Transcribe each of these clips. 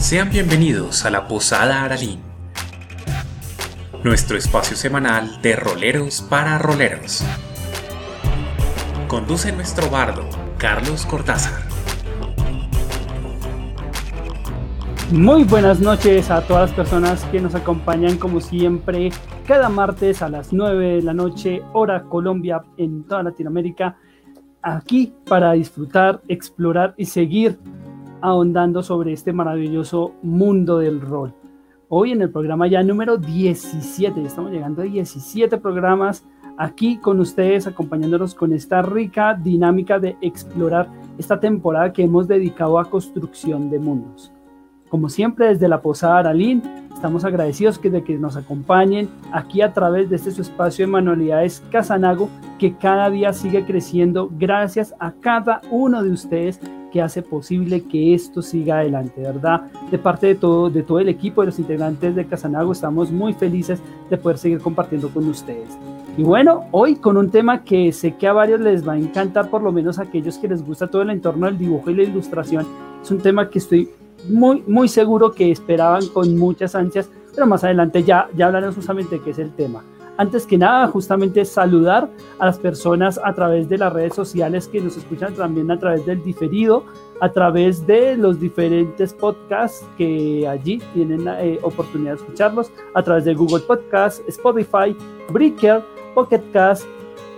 Sean bienvenidos a la Posada Aralín, nuestro espacio semanal de roleros para roleros. Conduce nuestro bardo, Carlos Cortázar. Muy buenas noches a todas las personas que nos acompañan como siempre cada martes a las 9 de la noche, hora Colombia en toda Latinoamérica, aquí para disfrutar, explorar y seguir ahondando sobre este maravilloso mundo del rol. Hoy en el programa ya número 17, estamos llegando a 17 programas aquí con ustedes, acompañándonos con esta rica dinámica de explorar esta temporada que hemos dedicado a construcción de mundos. Como siempre, desde la Posada Aralín, estamos agradecidos de que nos acompañen aquí a través de este su espacio de manualidades Casanago, que cada día sigue creciendo gracias a cada uno de ustedes que hace posible que esto siga adelante, ¿verdad? De parte de todo, de todo el equipo de los integrantes de Casanago, estamos muy felices de poder seguir compartiendo con ustedes. Y bueno, hoy con un tema que sé que a varios les va a encantar, por lo menos a aquellos que les gusta todo el entorno del dibujo y la ilustración, es un tema que estoy muy, muy seguro que esperaban con muchas ansias, pero más adelante ya, ya hablaremos justamente de qué es el tema. Antes que nada, justamente saludar a las personas a través de las redes sociales que nos escuchan también a través del diferido, a través de los diferentes podcasts que allí tienen eh, oportunidad de escucharlos, a través de Google Podcast, Spotify, Breaker, Pocket Cast,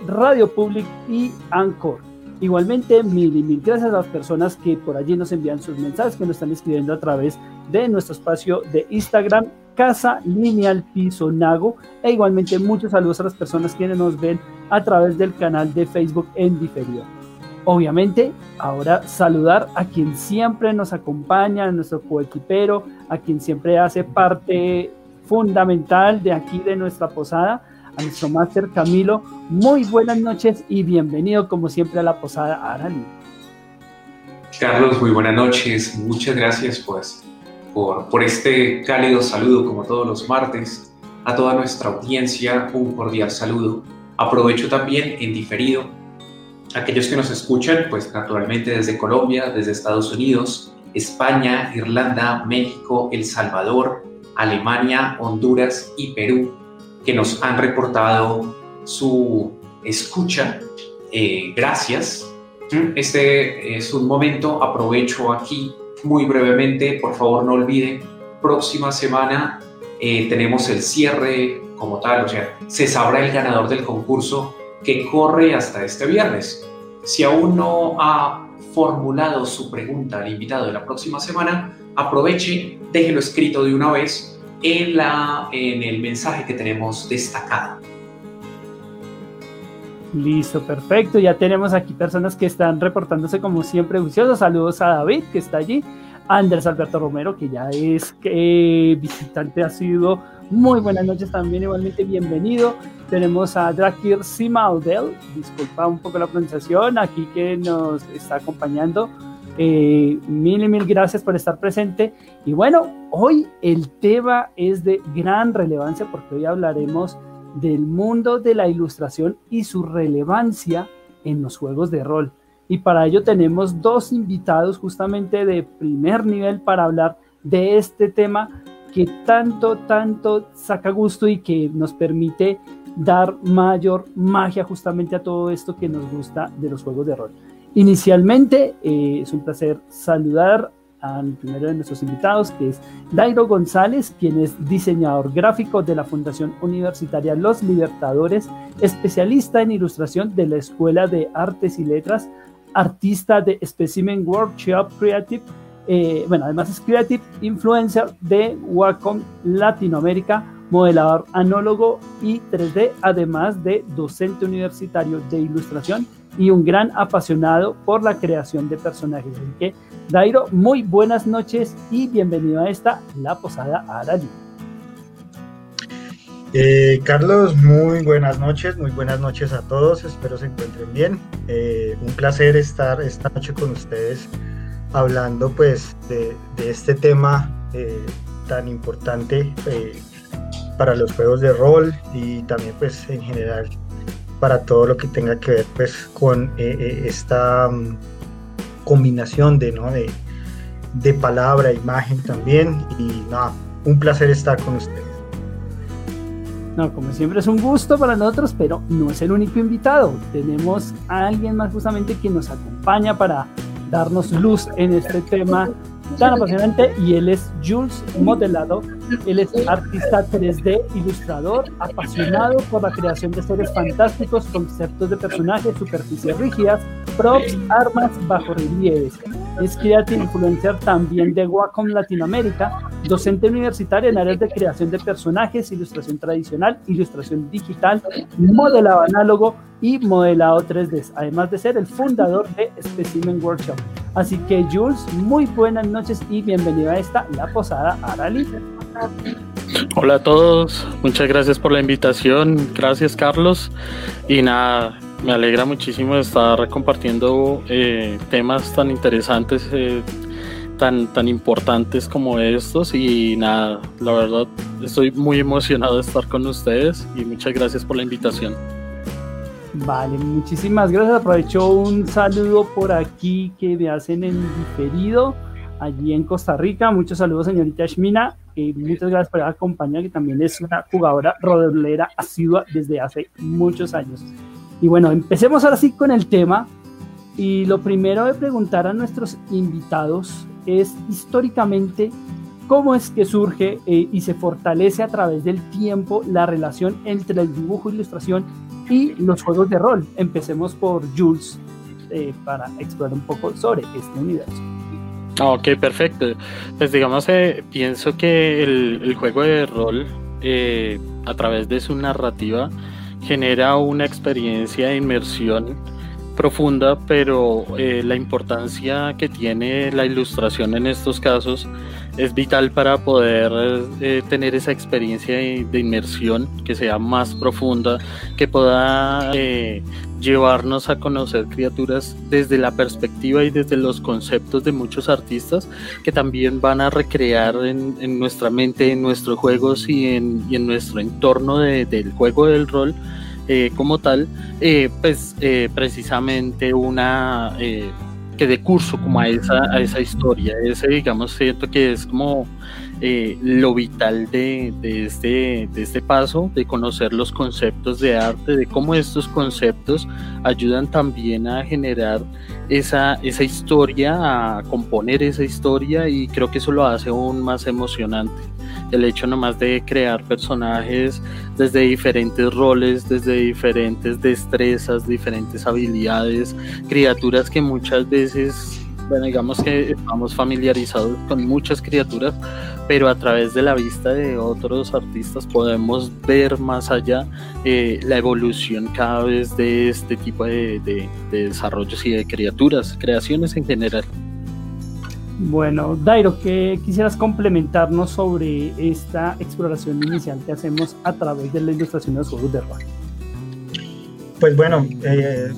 Radio Public y Anchor. Igualmente, mil y mil gracias a las personas que por allí nos envían sus mensajes, que nos están escribiendo a través de nuestro espacio de Instagram Casa Lineal Piso Nago. E igualmente muchos saludos a las personas que nos ven a través del canal de Facebook en diferido. Obviamente, ahora saludar a quien siempre nos acompaña, a nuestro coequipero, a quien siempre hace parte fundamental de aquí de nuestra posada, a nuestro máster Camilo. Muy buenas noches y bienvenido como siempre a la posada Arali. Carlos, muy buenas noches. Muchas gracias pues por, este cálido saludo como todos los martes. A toda nuestra audiencia un cordial saludo. Aprovecho también en diferido aquellos que nos escuchan, pues naturalmente desde Colombia, desde Estados Unidos, España, Irlanda, México, El Salvador, Alemania, Honduras y Perú, que nos han reportado su escucha. Eh, gracias. Este es un momento, aprovecho aquí muy brevemente, por favor no olviden, próxima semana eh, tenemos el cierre como tal, o sea, se sabrá el ganador del concurso que corre hasta este viernes. Si aún no ha formulado su pregunta al invitado de la próxima semana, aproveche, déjelo escrito de una vez en, la, en el mensaje que tenemos destacado. Listo, perfecto. Ya tenemos aquí personas que están reportándose como siempre juiciosos. Saludos a David, que está allí. Andrés Alberto Romero, que ya es eh, visitante ha sido Muy buenas noches también, igualmente bienvenido. Tenemos a Drakir Simaudel, disculpa un poco la pronunciación, aquí que nos está acompañando. Eh, mil y mil gracias por estar presente. Y bueno, hoy el tema es de gran relevancia porque hoy hablaremos del mundo de la ilustración y su relevancia en los juegos de rol. Y para ello tenemos dos invitados justamente de primer nivel para hablar de este tema que tanto, tanto saca gusto y que nos permite dar mayor magia justamente a todo esto que nos gusta de los juegos de rol. Inicialmente eh, es un placer saludar al primero de nuestros invitados, que es Dairo González, quien es diseñador gráfico de la Fundación Universitaria Los Libertadores, especialista en ilustración de la Escuela de Artes y Letras, artista de Specimen Workshop Creative, eh, bueno, además es Creative Influencer de Wacom Latinoamérica, modelador anólogo y 3D, además de docente universitario de ilustración y un gran apasionado por la creación de personajes. Así que Dairo, muy buenas noches y bienvenido a esta La Posada Arali. Eh, Carlos, muy buenas noches, muy buenas noches a todos, espero se encuentren bien. Eh, un placer estar esta noche con ustedes hablando pues de, este tema eh, tan importante para los juegos de rol y también pues en general para todo lo que tenga que ver pues con esta... Um, combinación de, ¿no? de, de palabra, imagen también. Y nada, un placer estar con ustedes. No, como siempre es un gusto para nosotros, pero no es el único invitado. Tenemos a alguien más justamente que nos acompaña para darnos luz en este tema tan apasionante y él es Jules Modelado. Él es artista 3D, ilustrador, apasionado por la creación de seres fantásticos, conceptos de personajes, superficies rígidas, props, armas, bajo relieves. Es creative influencer también de Wacom Latinoamérica, docente universitaria en áreas de creación de personajes, ilustración tradicional, ilustración digital, modelado análogo y modelado 3D, además de ser el fundador de Specimen Workshop. Así que Jules, muy buenas noches y bienvenido a esta La Posada Arali. Hola a todos, muchas gracias por la invitación, gracias Carlos y nada, me alegra muchísimo estar compartiendo eh, temas tan interesantes, eh, tan, tan importantes como estos y nada, la verdad estoy muy emocionado de estar con ustedes y muchas gracias por la invitación. Vale, muchísimas gracias. Aprovecho un saludo por aquí que me hacen en diferido allí en Costa Rica. Muchos saludos, señorita Shmina. y muchas gracias por acompañar, que también es una jugadora rodolera asidua desde hace muchos años. Y bueno, empecemos ahora sí con el tema. Y lo primero de preguntar a nuestros invitados es históricamente cómo es que surge eh, y se fortalece a través del tiempo la relación entre el dibujo, ilustración y los juegos de rol. Empecemos por Jules eh, para explorar un poco sobre este universo. Ok, perfecto. Pues digamos, eh, pienso que el, el, juego de rol, a través de su narrativa, genera una experiencia de inmersión profunda, pero eh, la importancia que tiene la ilustración en estos casos es vital para poder eh, tener esa experiencia de, inmersión que sea más profunda, que pueda eh, llevarnos a conocer criaturas desde la perspectiva y desde los conceptos de muchos artistas que también van a recrear en, nuestra mente, en nuestros juegos y en, y en nuestro entorno del juego del rol eh, como tal, eh, pues eh, precisamente una que de curso como a esa, a esa historia. Ese, digamos, siento que es como lo vital de, de, este, de este paso, de conocer los conceptos de arte, de cómo estos conceptos ayudan también a generar esa, esa historia, a componer esa historia y creo que eso lo hace aún más emocionante. El hecho nomás de crear personajes desde diferentes roles, desde diferentes destrezas, diferentes habilidades, criaturas que muchas veces, bueno, digamos que estamos familiarizados con muchas criaturas, pero a través de la vista de otros artistas podemos ver más allá eh, la evolución cada vez de este tipo de, de desarrollos y de criaturas, creaciones en general. Bueno, Dairo, ¿qué quisieras complementarnos sobre esta exploración inicial que hacemos a través de la ilustración de los juegos de rol? Pues bueno, eh,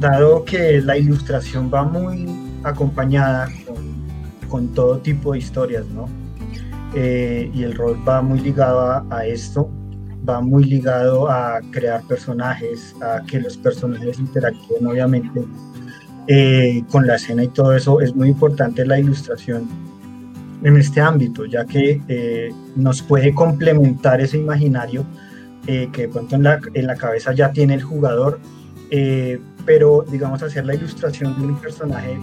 dado que la ilustración va muy acompañada con, todo tipo de historias, ¿no? Eh, y el rol va muy ligado a, esto, va muy ligado a crear personajes, a que los personajes interactúen obviamente eh, con la escena y todo eso, es muy importante la ilustración en este ámbito, ya que eh, nos puede complementar ese imaginario que de pronto en la, en la, cabeza ya tiene el jugador, pero digamos hacer la ilustración de un personaje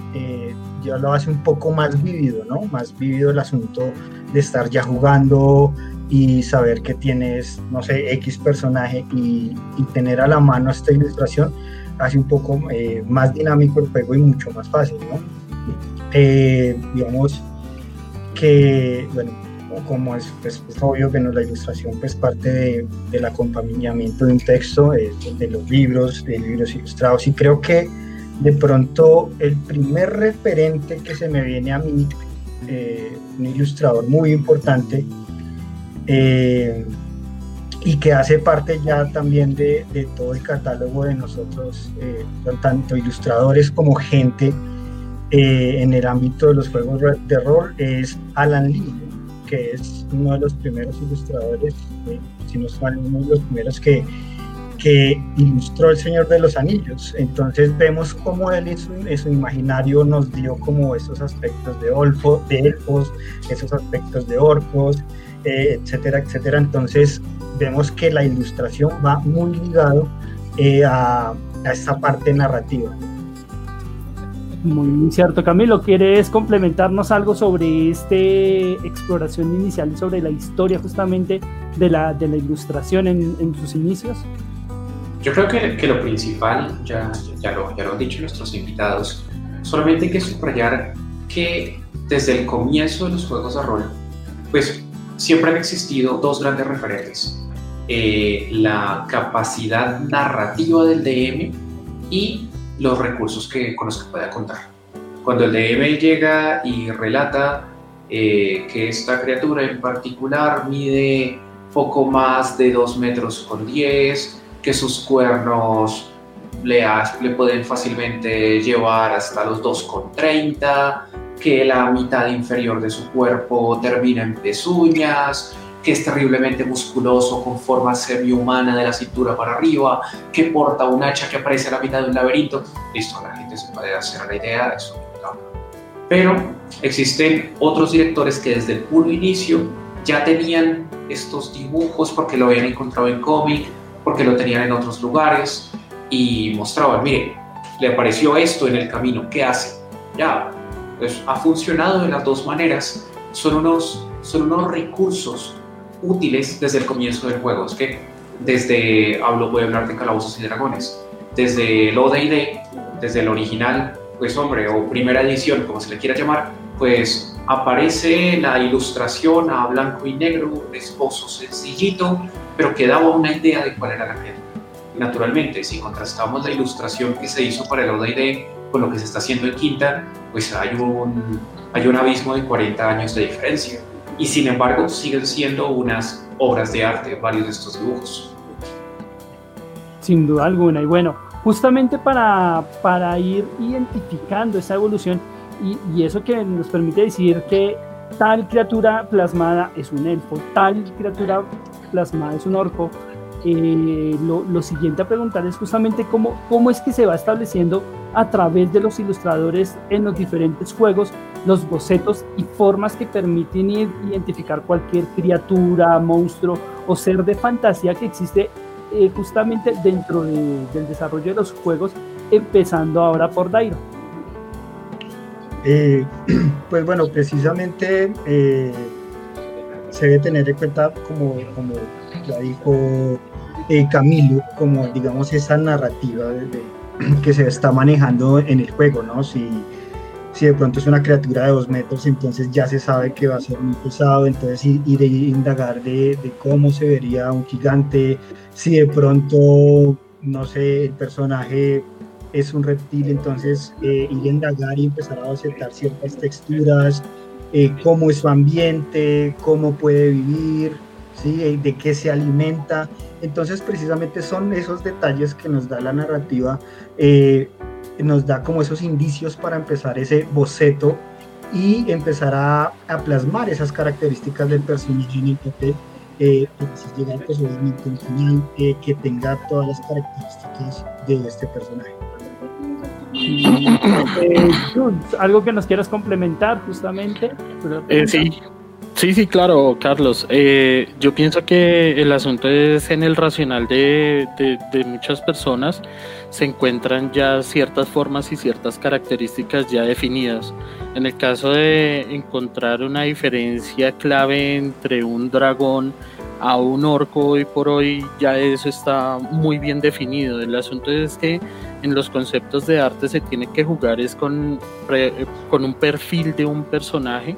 ya lo hace un poco más vivido, ¿no? Más vivido el asunto de estar ya jugando y saber que tienes, no sé, X personaje y, y tener a la mano esta ilustración hace un poco eh, más dinámico el juego y mucho más fácil, ¿no? Eh, digamos que, bueno, como es, pues, obvio que no, la ilustración pues parte de, del acompañamiento de un texto, de, los libros, de libros ilustrados, y creo que de pronto el primer referente que se me viene a mí, eh, un ilustrador muy importante, y que hace parte ya también de, todo el catálogo de nosotros, eh, tanto ilustradores como gente eh, en el ámbito de los juegos de rol, es Alan Lee, que es uno de los primeros ilustradores, eh, si no son uno de los primeros que que ilustró El Señor de los Anillos. Entonces vemos cómo él en su, imaginario nos dio como esos aspectos de, olfo, de elfos, esos aspectos de orcos, eh, etcétera, etcétera. Entonces vemos que la ilustración va muy ligado eh, a, a esta parte narrativa. Muy cierto, Camilo. ¿Quieres complementarnos algo sobre esta exploración inicial, sobre la historia justamente de la, de la ilustración en, en sus inicios? Yo creo que, que lo principal, ya, ya, lo, ya lo han dicho nuestros invitados, solamente hay que subrayar que desde el comienzo de los juegos de rol, pues siempre han existido dos grandes referentes. Eh, la capacidad narrativa del DM y los recursos que, con los que pueda contar. Cuando el DM llega y relata eh, que esta criatura en particular mide poco más de 2 metros con 10, que sus cuernos le, le pueden fácilmente llevar hasta los 2 con 30, que la mitad inferior de su cuerpo termina en pezuñas, que es terriblemente musculoso, con forma semi-humana de la cintura para arriba, que porta un hacha que aparece a la mitad de un laberinto. Listo, la gente se puede hacer la idea de eso. Pero existen otros directores que desde el puro inicio ya tenían estos dibujos porque lo habían encontrado en cómic, porque lo tenían en otros lugares y mostraban, mire, le apareció esto en el camino, ¿qué hace? Ya, pues ha funcionado de las dos maneras. Son unos, son unos recursos útiles desde el comienzo del juego. Es que desde, hablo, voy a hablar de Calabozos y Dragones, desde el OD&D, desde el original, pues hombre, o primera edición, como se le quiera llamar, pues aparece la ilustración a blanco y negro, esposo sencillito, pero que daba una idea de cuál era la criatura. Naturalmente, si contrastamos la ilustración que se hizo para el OD&D con lo que se está haciendo en Quinta, pues hay un, hay un abismo de 40 años de diferencia y sin embargo siguen siendo unas obras de arte varios de estos dibujos. Sin duda alguna, y bueno, justamente para, para ir identificando esa evolución y, y eso que nos permite decir que tal criatura plasmada es un elfo, tal criatura plasmada es un orco, eh, lo, lo, siguiente a preguntar es justamente cómo, cómo es que se va estableciendo a través de los ilustradores en los diferentes juegos los bocetos y formas que permiten identificar cualquier criatura, monstruo o ser de fantasía que existe eh, justamente dentro de, del desarrollo de los juegos, empezando ahora por Dairo. Eh, pues bueno, precisamente se debe tener en cuenta, como, como ya dijo eh, Camilo como, digamos, esa narrativa que se está manejando en el juego, ¿no? Si, si de pronto es una criatura de dos metros, entonces ya se sabe que va a ser muy pesado, entonces ir, a indagar de, cómo se vería un gigante, si de pronto, no sé, el personaje es un reptil, entonces eh, ir a indagar y empezar a aceptar ciertas texturas, eh, cómo es su ambiente, cómo puede vivir, ¿sí? de qué se alimenta. Entonces precisamente son esos detalles que nos da la narrativa, eh, nos da como esos indicios para empezar ese boceto y empezar a, plasmar esas características del personaje en el papel, eh, si llega pues obviamente un final eh, que tenga todas las características de este personaje. Eh, algo que nos quieras complementar justamente. sí, Sí, sí, claro, Carlos. Eh, yo pienso que el asunto es en el racional de, muchas personas. Se encuentran ya ciertas formas y ciertas características ya definidas. En el caso de encontrar una diferencia clave entre un dragón a un orco hoy por hoy ya eso está muy bien definido. El asunto es que en los conceptos de arte se tiene que jugar es con, con un perfil de un personaje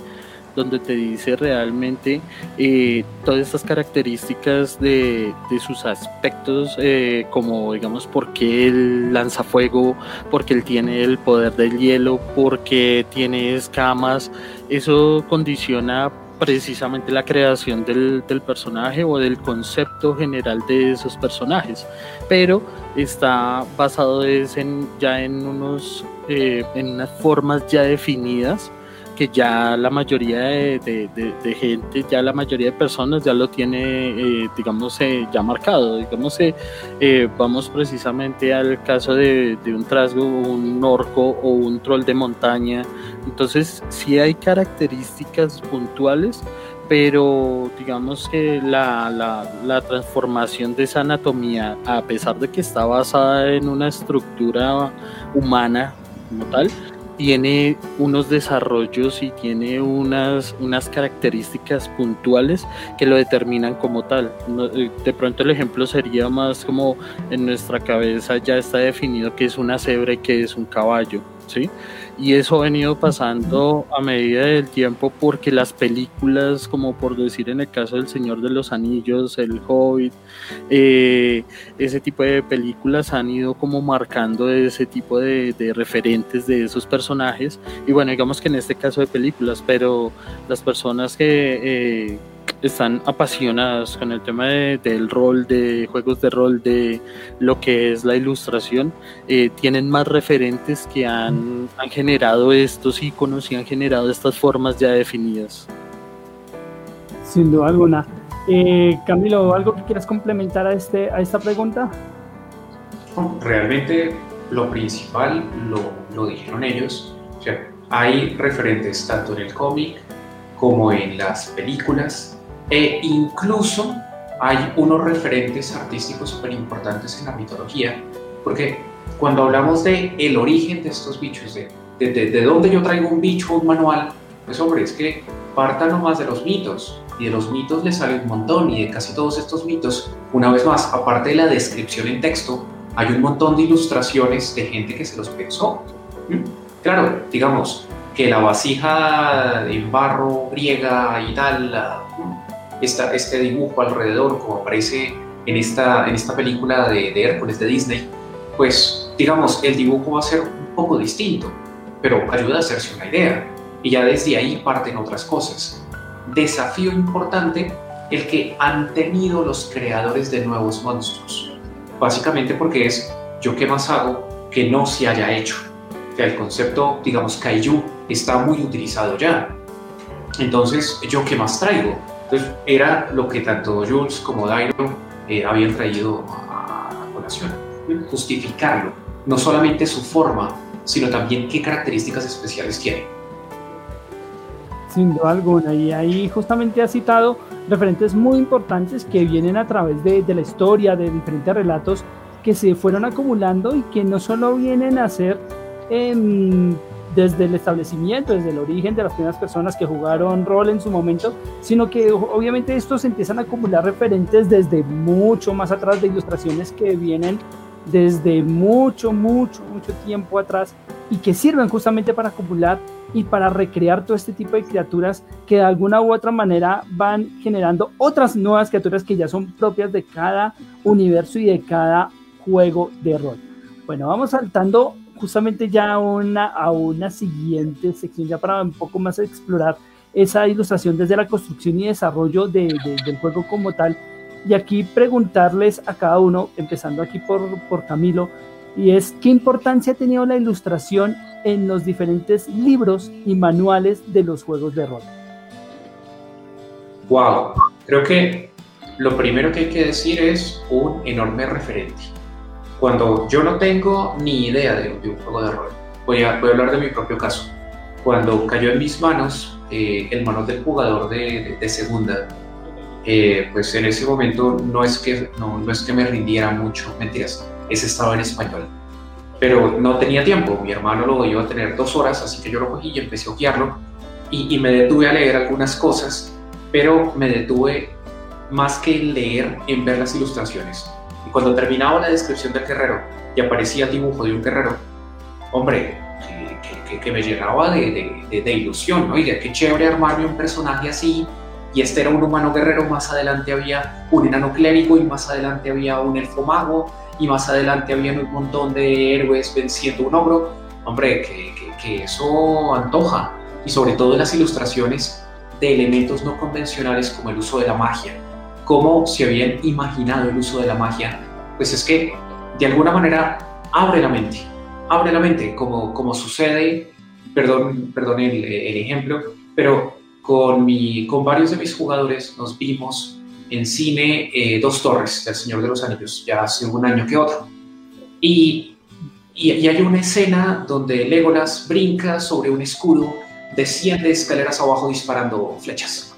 donde te dice realmente eh, todas estas características de, sus aspectos, eh, como digamos por qué él lanza fuego, porque él tiene el poder del hielo, porque tiene escamas, eso condiciona precisamente la creación del, personaje o del concepto general de esos personajes, pero está basado en, ya en unos eh, en unas formas ya definidas que ya la mayoría de, gente, ya la mayoría de personas ya lo tiene, eh, digamos, eh, ya marcado. Digamos, eh, vamos precisamente al caso de, un trasgo, un orco o un troll de montaña. Entonces, sí hay características puntuales, pero digamos que la, la, transformación de esa anatomía, a pesar de que está basada en una estructura humana como tal, tiene unos desarrollos y tiene unas, unas características puntuales que lo determinan como tal. Eh, de pronto el ejemplo sería más como en nuestra cabeza ya está definido que es una cebra y que es un caballo, ¿sí? Y eso ha venido pasando a medida del tiempo porque las películas, como por decir en el caso del Señor de los Anillos, El Hobbit, eh, ese tipo de películas han ido como marcando ese tipo de, referentes de esos personajes. Y bueno, digamos que en este caso de películas, pero las personas que... Eh, están apasionadas con el tema del rol, de juegos de rol, de lo que es la ilustración, eh, tienen más referentes que han, han, generado estos iconos y han generado estas formas ya definidas. Sin duda alguna. Eh, Camilo, ¿algo que quieras complementar a, este, a esta pregunta? Realmente lo principal lo, lo dijeron ellos. O sea, hay referentes tanto en el cómic como en las películas e incluso hay unos referentes artísticos súper importantes en la mitología, porque cuando hablamos de el origen de estos bichos, de, de, dónde yo traigo un bicho, un manual, pues hombre, es que parta nomás de los mitos, y de los mitos le sale un montón, y de casi todos estos mitos, una vez más, aparte de la descripción en texto, hay un montón de ilustraciones de gente que se los pensó. Claro, digamos que la vasija en barro griega y tal, este dibujo alrededor, como aparece en esta, en esta película de, de Hércules de Disney, pues digamos, el dibujo va a ser un poco distinto, pero ayuda a hacerse una idea. Y ya desde ahí parten otras cosas. Desafío importante el que han tenido los creadores de nuevos monstruos. Básicamente porque es yo qué más hago que no se haya hecho. El concepto, digamos, kaiju está muy utilizado ya. Entonces, ¿yo qué más traigo? Entonces, era lo que tanto Jules como Dairo eh, habían traído a, la colación, justificarlo, no solamente su forma, sino también qué características especiales tiene. Sin duda alguna, y ahí justamente ha citado referentes muy importantes que vienen a través de, de la historia, de diferentes relatos que se fueron acumulando y que no solo vienen a ser en desde el establecimiento, desde el origen de las primeras personas que jugaron rol en su momento, sino que obviamente estos empiezan a acumular referentes desde mucho más atrás de ilustraciones que vienen desde mucho, mucho, mucho tiempo atrás y que sirven justamente para acumular y para recrear todo este tipo de criaturas que de alguna u otra manera van generando otras nuevas criaturas que ya son propias de cada universo y de cada juego de rol. Bueno, vamos saltando justamente ya una, a una siguiente sección, ya para un poco más explorar esa ilustración desde la construcción y desarrollo de, del juego como tal. Y aquí preguntarles a cada uno, empezando aquí por, por Camilo, y es qué importancia ha tenido la ilustración en los diferentes libros y manuales de los juegos de rol. Wow, creo que lo primero que hay que decir es un enorme referente cuando yo no tengo ni idea de, un juego de rol. Voy a, voy a, hablar de mi propio caso. Cuando cayó en mis manos eh, el manual del jugador de, de, segunda, eh, pues en ese momento no es, que, no, no es que me rindiera mucho, mentiras, ese estaba en español. Pero no tenía tiempo, mi hermano lo iba a tener dos horas, así que yo lo cogí y empecé a guiarlo y, y me detuve a leer algunas cosas, pero me detuve más que en leer, en ver las ilustraciones cuando terminaba la descripción del guerrero y aparecía el dibujo de un guerrero, hombre, que, me llenaba de, de, de, ilusión, oiga, qué chévere armarme un personaje así, y este era un humano guerrero, más adelante había un enano clérigo, y más adelante había un elfo mago, y más adelante había un montón de héroes venciendo un ogro, hombre, que, que eso antoja, y sobre todo las ilustraciones de elementos no convencionales como el uso de la magia, cómo se habían imaginado el uso de la magia, pues es que de alguna manera abre la mente, abre la mente, como, como sucede perdón, perdón el, el ejemplo, pero con, mi, con varios de mis jugadores nos vimos en cine eh, Dos Torres del Señor de los Anillos, ya hace un año que otro. Y, y, y, hay una escena donde Legolas brinca sobre un escudo, desciende escaleras abajo disparando flechas.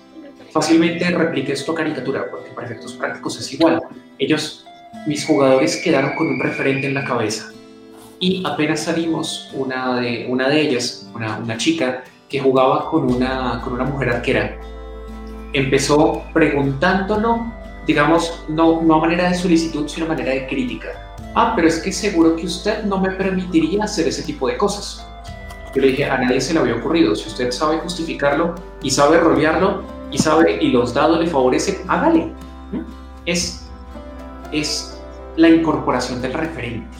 Fácilmente repliqué esto caricatura, porque para efectos prácticos es igual. Ellos, mis jugadores, quedaron con un referente en la cabeza. Y apenas salimos, una de, una de ellas, una, una chica, que jugaba con una, con una mujer arquera, empezó preguntándolo, digamos, no, no a manera de solicitud, sino a manera de crítica. Ah, pero es que seguro que usted no me permitiría hacer ese tipo de cosas. Yo le dije, a nadie se le había ocurrido. Si usted sabe justificarlo y sabe rolearlo y sabe y los dados le favorecen, hágale. Es, es la incorporación del referente.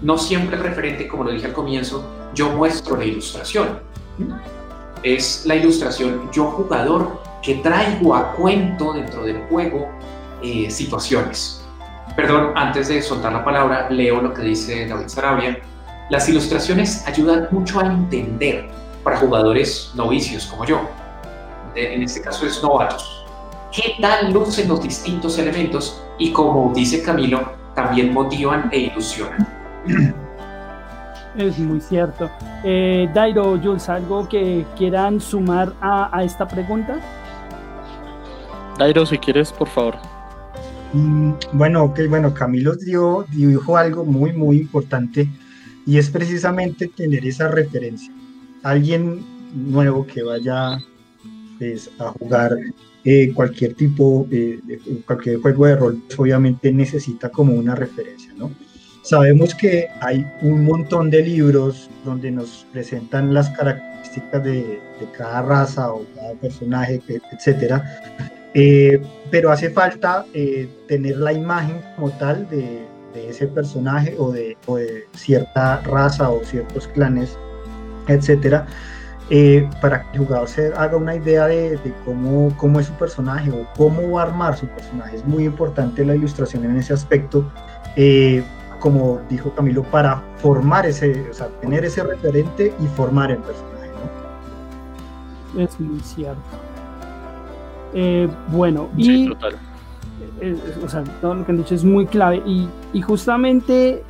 No siempre el referente, como lo dije al comienzo, yo muestro la ilustración es la ilustración yo jugador que traigo a cuento dentro del juego eh, situaciones. Perdón, antes de soltar la palabra, leo lo que dice David Sarabia. Las ilustraciones ayudan mucho a entender para jugadores novicios como yo. En este caso es novatos. ¿Qué tal lucen los distintos elementos? Y como dice Camilo, también motivan e ilusionan. Es muy cierto. Eh, Dairo, Jules, ¿algo que quieran sumar a, esta pregunta? Dairo, si quieres, por favor. Mm, bueno, ok, bueno, Camilo dio, dijo algo muy, muy importante y es precisamente tener esa referencia. Alguien nuevo que vaya pues, a jugar eh, cualquier tipo, eh, cualquier juego de rol, obviamente necesita como una referencia, ¿no? Sabemos que hay un montón de libros donde nos presentan las características de, cada raza o cada personaje, etcétera, eh, pero hace falta eh, tener la imagen como tal de, ese personaje o de, cierta raza o ciertos clanes, etcétera, eh, para que el jugador se haga una idea de, cómo, cómo es su personaje o cómo va a armar su personaje. Es muy importante la ilustración en ese aspecto como dijo Camilo, para formar ese, o sea, tener ese referente y formar el personaje. ¿no? Es muy cierto. Eh, bueno, y eh, eh, o sea, todo lo que han dicho es muy clave y, y justamente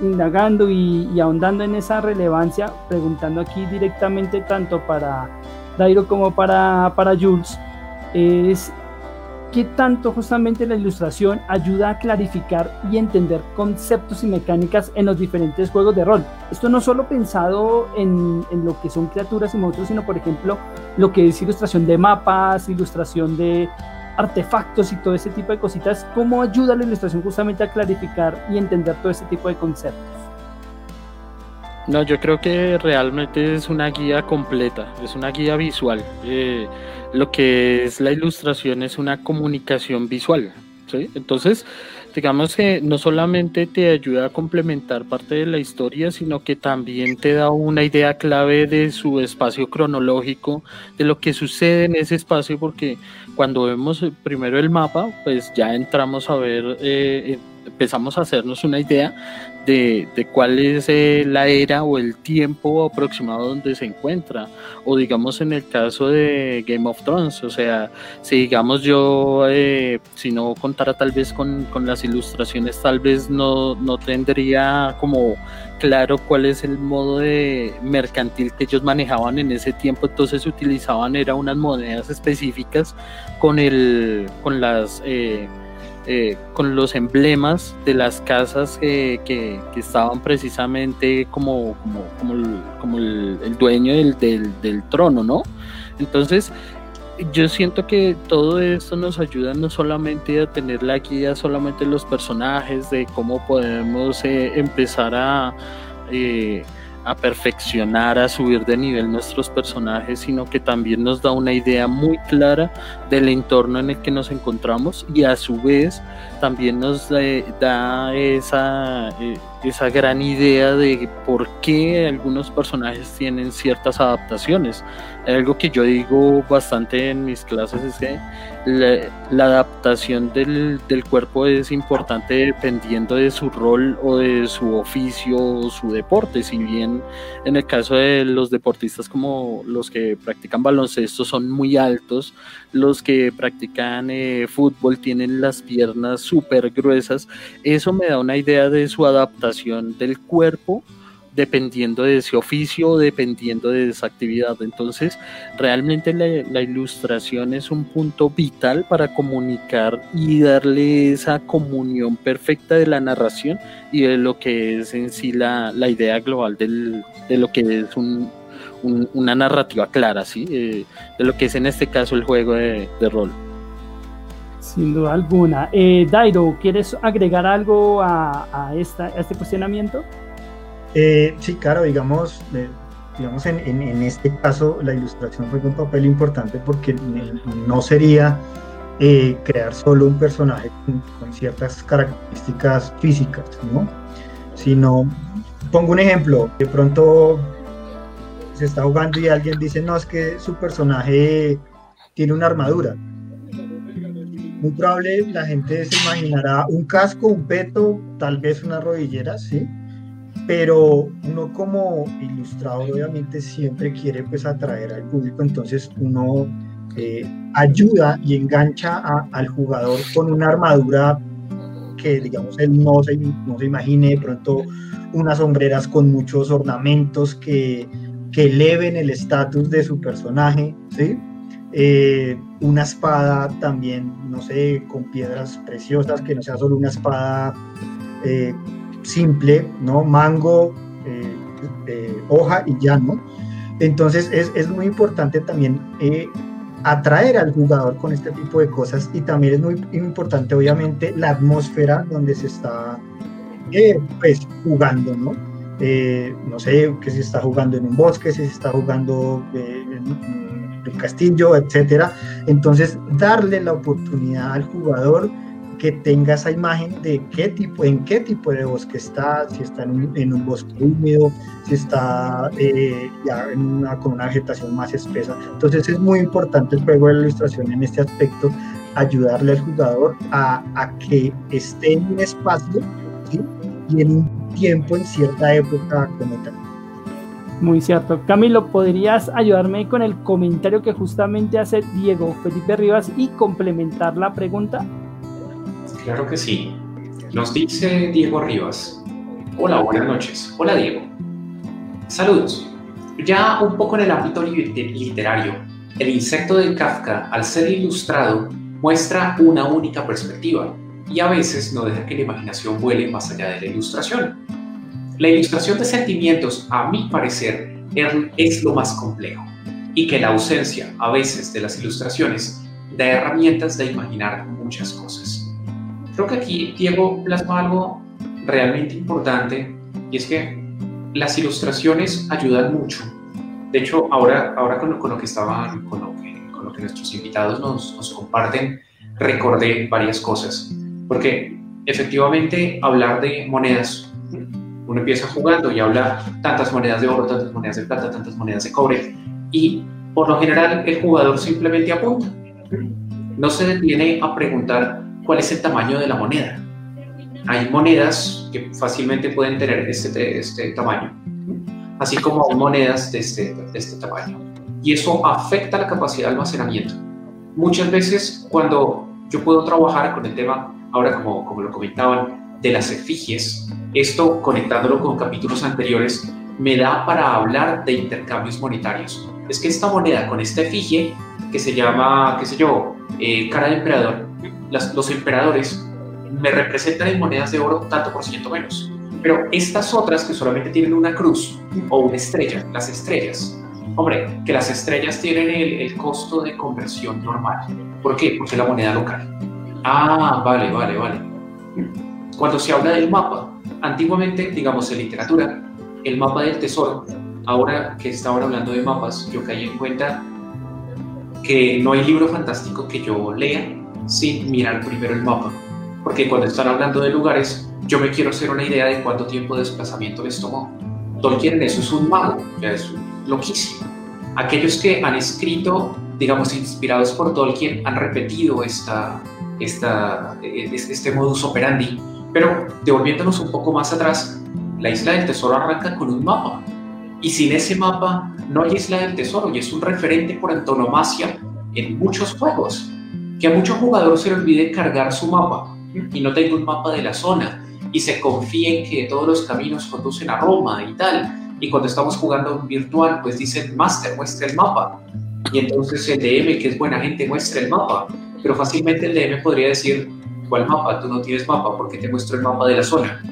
indagando y, ahondando en esa relevancia, preguntando aquí directamente tanto para Dairo como para, para Jules, es qué tanto justamente la ilustración ayuda a clarificar y entender conceptos y mecánicas en los diferentes juegos de rol. Esto no solo pensado en, en, lo que son criaturas y monstruos, sino por ejemplo lo que es ilustración de mapas, ilustración de artefactos y todo ese tipo de cositas. ¿Cómo ayuda la ilustración justamente a clarificar y entender todo ese tipo de conceptos? No, yo creo que realmente es una guía completa, es una guía visual. Eh, lo que es la ilustración es una comunicación visual. ¿sí? Entonces, digamos que no solamente te ayuda a complementar parte de la historia, sino que también te da una idea clave de su espacio cronológico, de lo que sucede en ese espacio, porque cuando vemos primero el mapa, pues ya entramos a ver, eh, empezamos a hacernos una idea de, cuál es eh, la era o el tiempo aproximado donde se encuentra. O digamos en el caso de Game of Thrones, o sea, si digamos yo, eh, si no contara tal vez con, las ilustraciones, tal vez no, no tendría como claro cuál es el modo de mercantil que ellos manejaban en ese tiempo, entonces utilizaban era unas monedas específicas con el con las eh, eh, con los emblemas de las casas que, que, estaban precisamente como, como, como, el, dueño del, del, trono, ¿no? Entonces, yo siento que todo esto nos ayuda no solamente a tener la guía solamente los personajes, de cómo podemos eh, empezar a... A perfeccionar, a subir de nivel nuestros personajes, sino que también nos da una idea muy clara del entorno en el que nos encontramos y a su vez también nos da esa, eh, esa gran idea de por qué algunos personajes tienen ciertas adaptaciones. Algo que yo digo bastante en mis clases es que la, adaptación del, del, cuerpo es importante dependiendo de su rol o de su oficio o su deporte. Si bien en el caso de los deportistas como los que practican baloncesto son muy altos, los que practican eh, fútbol tienen las piernas súper gruesas, eso me da una idea de su adaptación del cuerpo dependiendo de ese oficio, dependiendo de esa actividad. Entonces, realmente la, ilustración es un punto vital para comunicar y darle esa comunión perfecta de la narración y de lo que es en sí la, idea global del, de lo que es una narrativa clara, ¿sí? Eh, de lo que es en este caso el juego de, rol. Sin duda alguna. Eh, Dairo, ¿quieres agregar algo a, esta, este cuestionamiento? Eh, sí, claro, digamos, eh, digamos en, este caso la ilustración juega un papel importante porque no sería eh, crear solo un personaje con, ciertas características físicas, ¿no? Sino, pongo un ejemplo, de pronto se está jugando y alguien dice, no, es que su personaje tiene una armadura. Muy probable la gente se imaginará un casco, un peto, tal vez una rodillera, ¿sí? pero uno como ilustrador obviamente siempre quiere pues atraer al público, entonces uno eh, ayuda y engancha al jugador con una armadura que digamos él no se, no se imagine, de pronto unas sombreras con muchos ornamentos que, que eleven el estatus de su personaje, ¿sí? Eh, una espada también, no sé, con piedras preciosas, que no sea solo una espada eh, simple, ¿no? Mango, eh, hoja y ya, ¿no? Entonces es, muy importante también eh, atraer al jugador con este tipo de cosas y también es muy importante obviamente la atmósfera donde se está eh, pues, jugando, ¿no? no sé, que se está jugando en un bosque, si se está jugando en un castillo, etcétera. Entonces, darle la oportunidad al jugador que tenga esa imagen de qué tipo, en qué tipo de bosque está, si está en un, bosque húmedo, si está eh, ya con una vegetación más espesa. Entonces es muy importante el juego de la ilustración en este aspecto, ayudarle al jugador a, que esté en un espacio y en un tiempo, en cierta época como tal. Muy cierto. Camilo, ¿podrías ayudarme con el comentario que justamente hace Diego Felipe Rivas y complementar la pregunta? Claro que sí. Nos dice Diego Rivas. Hola, buenas noches. Hola, Diego. Saludos. Ya un poco en el ámbito literario, el insecto de Kafka, al ser ilustrado, muestra una única perspectiva y a veces no deja que la imaginación vuele más allá de la ilustración. La ilustración de sentimientos, a mi parecer, es lo más complejo y que la ausencia a veces de las ilustraciones da herramientas de imaginar muchas cosas. Creo que aquí Diego plasma algo realmente importante y es que las ilustraciones ayudan mucho. De hecho, ahora, ahora con, lo, que estaban, con lo que, nuestros invitados nos comparten, recordé varias cosas. Porque efectivamente hablar de monedas, uno empieza jugando y habla tantas monedas de oro, tantas monedas de plata, tantas monedas de cobre, y por lo general el jugador simplemente apunta. No se detiene a preguntar cuál es el tamaño de la moneda. Hay monedas que fácilmente pueden tener este, este tamaño, así como hay monedas de este, de este tamaño. Y eso afecta la capacidad de almacenamiento. Muchas veces cuando yo puedo trabajar con el tema, ahora como, como lo comentaban, de las efigies, esto conectándolo con capítulos anteriores, me da para hablar de intercambios monetarios. Es que esta moneda con esta efigie, que se llama, qué sé yo, eh, cara de emperador, los emperadores me representan en monedas de oro tanto por ciento menos. Pero estas otras que solamente tienen una cruz o una estrella, las estrellas, hombre, que las estrellas tienen el, el costo de conversión normal. ¿Por qué? Porque es la moneda local. Ah, vale, vale, vale. Cuando se habla del mapa, antiguamente, digamos en literatura, el mapa del tesoro, ahora que estaban hablando de mapas, yo caí en cuenta que no hay libro fantástico que yo lea sin mirar primero el mapa. Porque cuando están hablando de lugares, yo me quiero hacer una idea de cuánto tiempo de desplazamiento les tomó. Tolkien en eso es un mago, ya es loquísimo. Aquellos que han escrito, digamos, inspirados por Tolkien, han repetido esta, esta, este modus operandi. Pero devolviéndonos un poco más atrás, la isla del tesoro arranca con un mapa. Y sin ese mapa no hay isla del tesoro y es un referente por antonomasia en muchos juegos. Que a muchos jugadores se les olvide cargar su mapa y no tenga un mapa de la zona y se confíen que todos los caminos conducen a Roma y tal. Y cuando estamos jugando virtual, pues dicen, Master, muestra el mapa. Y entonces el DM, que es buena gente, muestra el mapa. Pero fácilmente el DM podría decir, ¿cuál mapa? Tú no tienes mapa porque te muestro el mapa de la zona.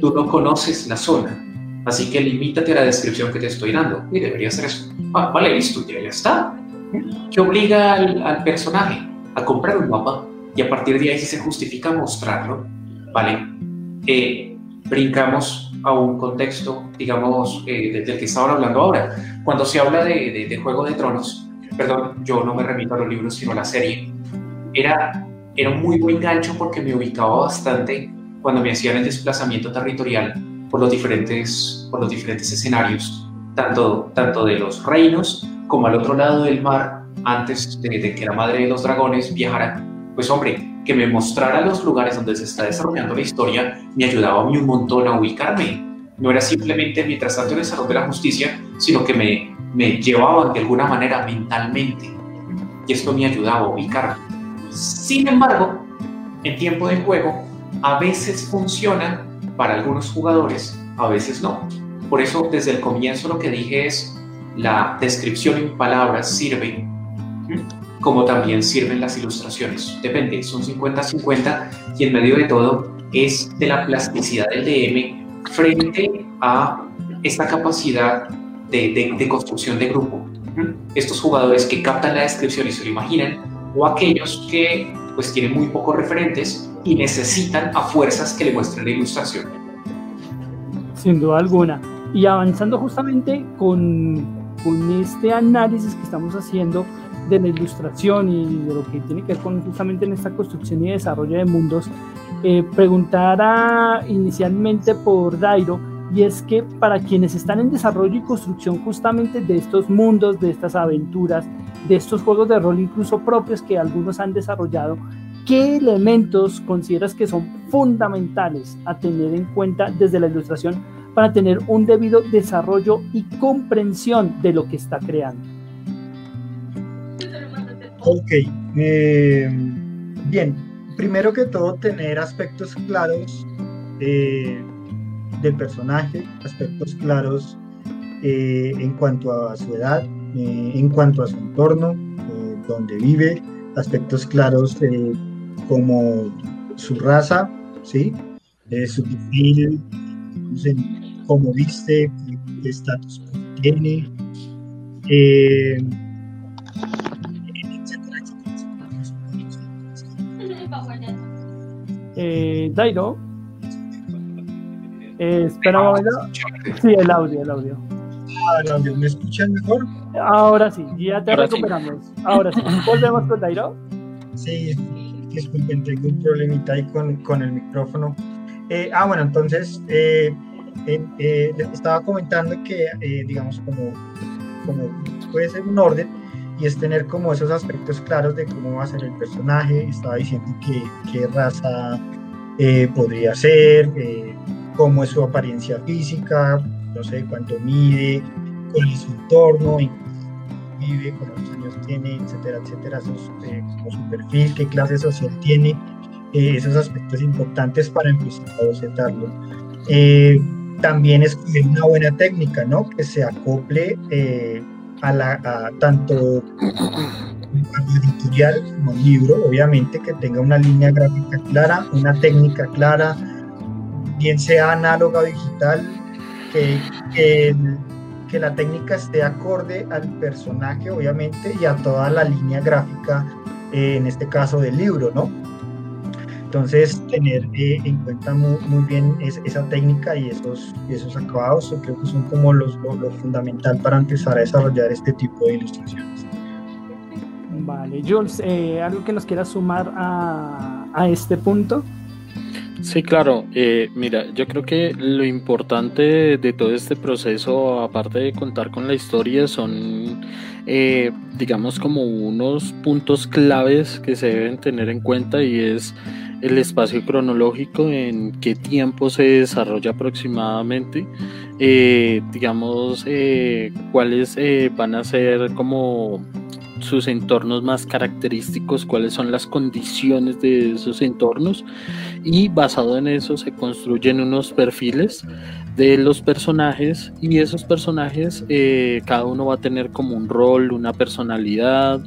Tú no conoces la zona. Así que limítate a la descripción que te estoy dando. Y debería ser eso. Ah, vale, listo, ya, ya está. Que obliga al, al personaje a comprar un mapa y a partir de ahí si se justifica mostrarlo, ¿vale? Eh, brincamos a un contexto, digamos, eh, del que estaba hablando ahora. Cuando se habla de, de, Juego de Tronos, perdón, yo no me remito a los libros, sino a la serie, era, era un muy buen gancho porque me ubicaba bastante cuando me hacían el desplazamiento territorial por los diferentes, por los diferentes escenarios, tanto, tanto de los reinos como al otro lado del mar, antes de, de que la madre de los dragones viajara pues hombre, que me mostrara los lugares donde se está desarrollando la historia me ayudaba a mí un montón a ubicarme. No era simplemente mientras tanto el Salón de la Justicia, sino que me, me llevaban de alguna manera mentalmente. Y esto me ayudaba a ubicarme. Sin embargo, en tiempo de juego, a veces funciona para algunos jugadores, a veces no. Por eso, desde el comienzo lo que dije es, la descripción en palabras sirve como también sirven las ilustraciones. Depende, son 50-50 y en medio de todo es de la plasticidad del DM frente a esta capacidad de, construcción de grupo. Estos jugadores que captan la descripción y se lo imaginan, o aquellos que pues tienen muy pocos referentes y necesitan a fuerzas que le muestren la ilustración. Sin duda alguna. Y avanzando justamente con, con este análisis que estamos haciendo, de la ilustración y de lo que tiene que ver con justamente en esta construcción y desarrollo de mundos, eh, inicialmente por Dairo, y es que para quienes están en desarrollo y construcción justamente de estos mundos, de estas aventuras, de estos juegos de rol incluso propios que algunos han desarrollado, ¿qué elementos consideras que son fundamentales a tener en cuenta desde la ilustración para tener un debido desarrollo y comprensión de lo que está creando? Ok, eh, bien, primero que todo tener aspectos claros eh, del personaje, aspectos claros eh, en cuanto a su edad, en cuanto a su entorno, donde vive, aspectos claros como su raza, ¿sí? su perfil, cómo viste, qué estatus tiene. Eh, Dairo. Eh, espera un momento. Sí, el audio, el audio. Ah, el audio. ¿Me escuchan mejor? Ahora sí, ya te recuperamos. Ahora sí. ¿Volvemos con Dairo? Sí, disculpen, tengo un problemita ahí con, con el micrófono. Eh, ah, bueno, entonces eh, eh, les estaba comentando que, digamos, como, como puede ser un orden, y es tener como esos aspectos claros de cómo va a ser el personaje. Estaba diciendo que, qué raza eh, podría ser, eh, cómo es su apariencia física, no sé cuánto mide, cuál es su entorno, en qué vive, cuántos años tiene, etcétera, etcétera, eh, como su perfil, qué clase social tiene, esos aspectos importantes para empezar a bocetarlo. también escoger una buena técnica, ¿no? Que se acople a, la, tanto editorial como libro, obviamente que tenga una línea gráfica clara, una técnica clara, bien sea análoga o digital, que, que, la técnica esté acorde al personaje, obviamente, y a toda la línea gráfica, eh, en este caso del libro, ¿no? Entonces, tener eh, en cuenta muy, muy bien esa técnica y esos, esos acabados, creo que son como los, lo, fundamental para empezar a desarrollar este tipo de ilustraciones. Vale, Jules, eh, ¿algo que nos quieras sumar a, a, este punto? Sí, claro. Eh, mira, yo creo que lo importante de todo este proceso, aparte de contar con la historia, son, eh, digamos, como unos puntos claves que se deben tener en cuenta y es el espacio cronológico, en qué tiempo se desarrolla aproximadamente, eh, digamos, cuáles van a ser como sus entornos más característicos, cuáles son las condiciones de esos entornos y basado en eso se construyen unos perfiles de los personajes y esos personajes eh, cada uno va a tener como un rol, una personalidad,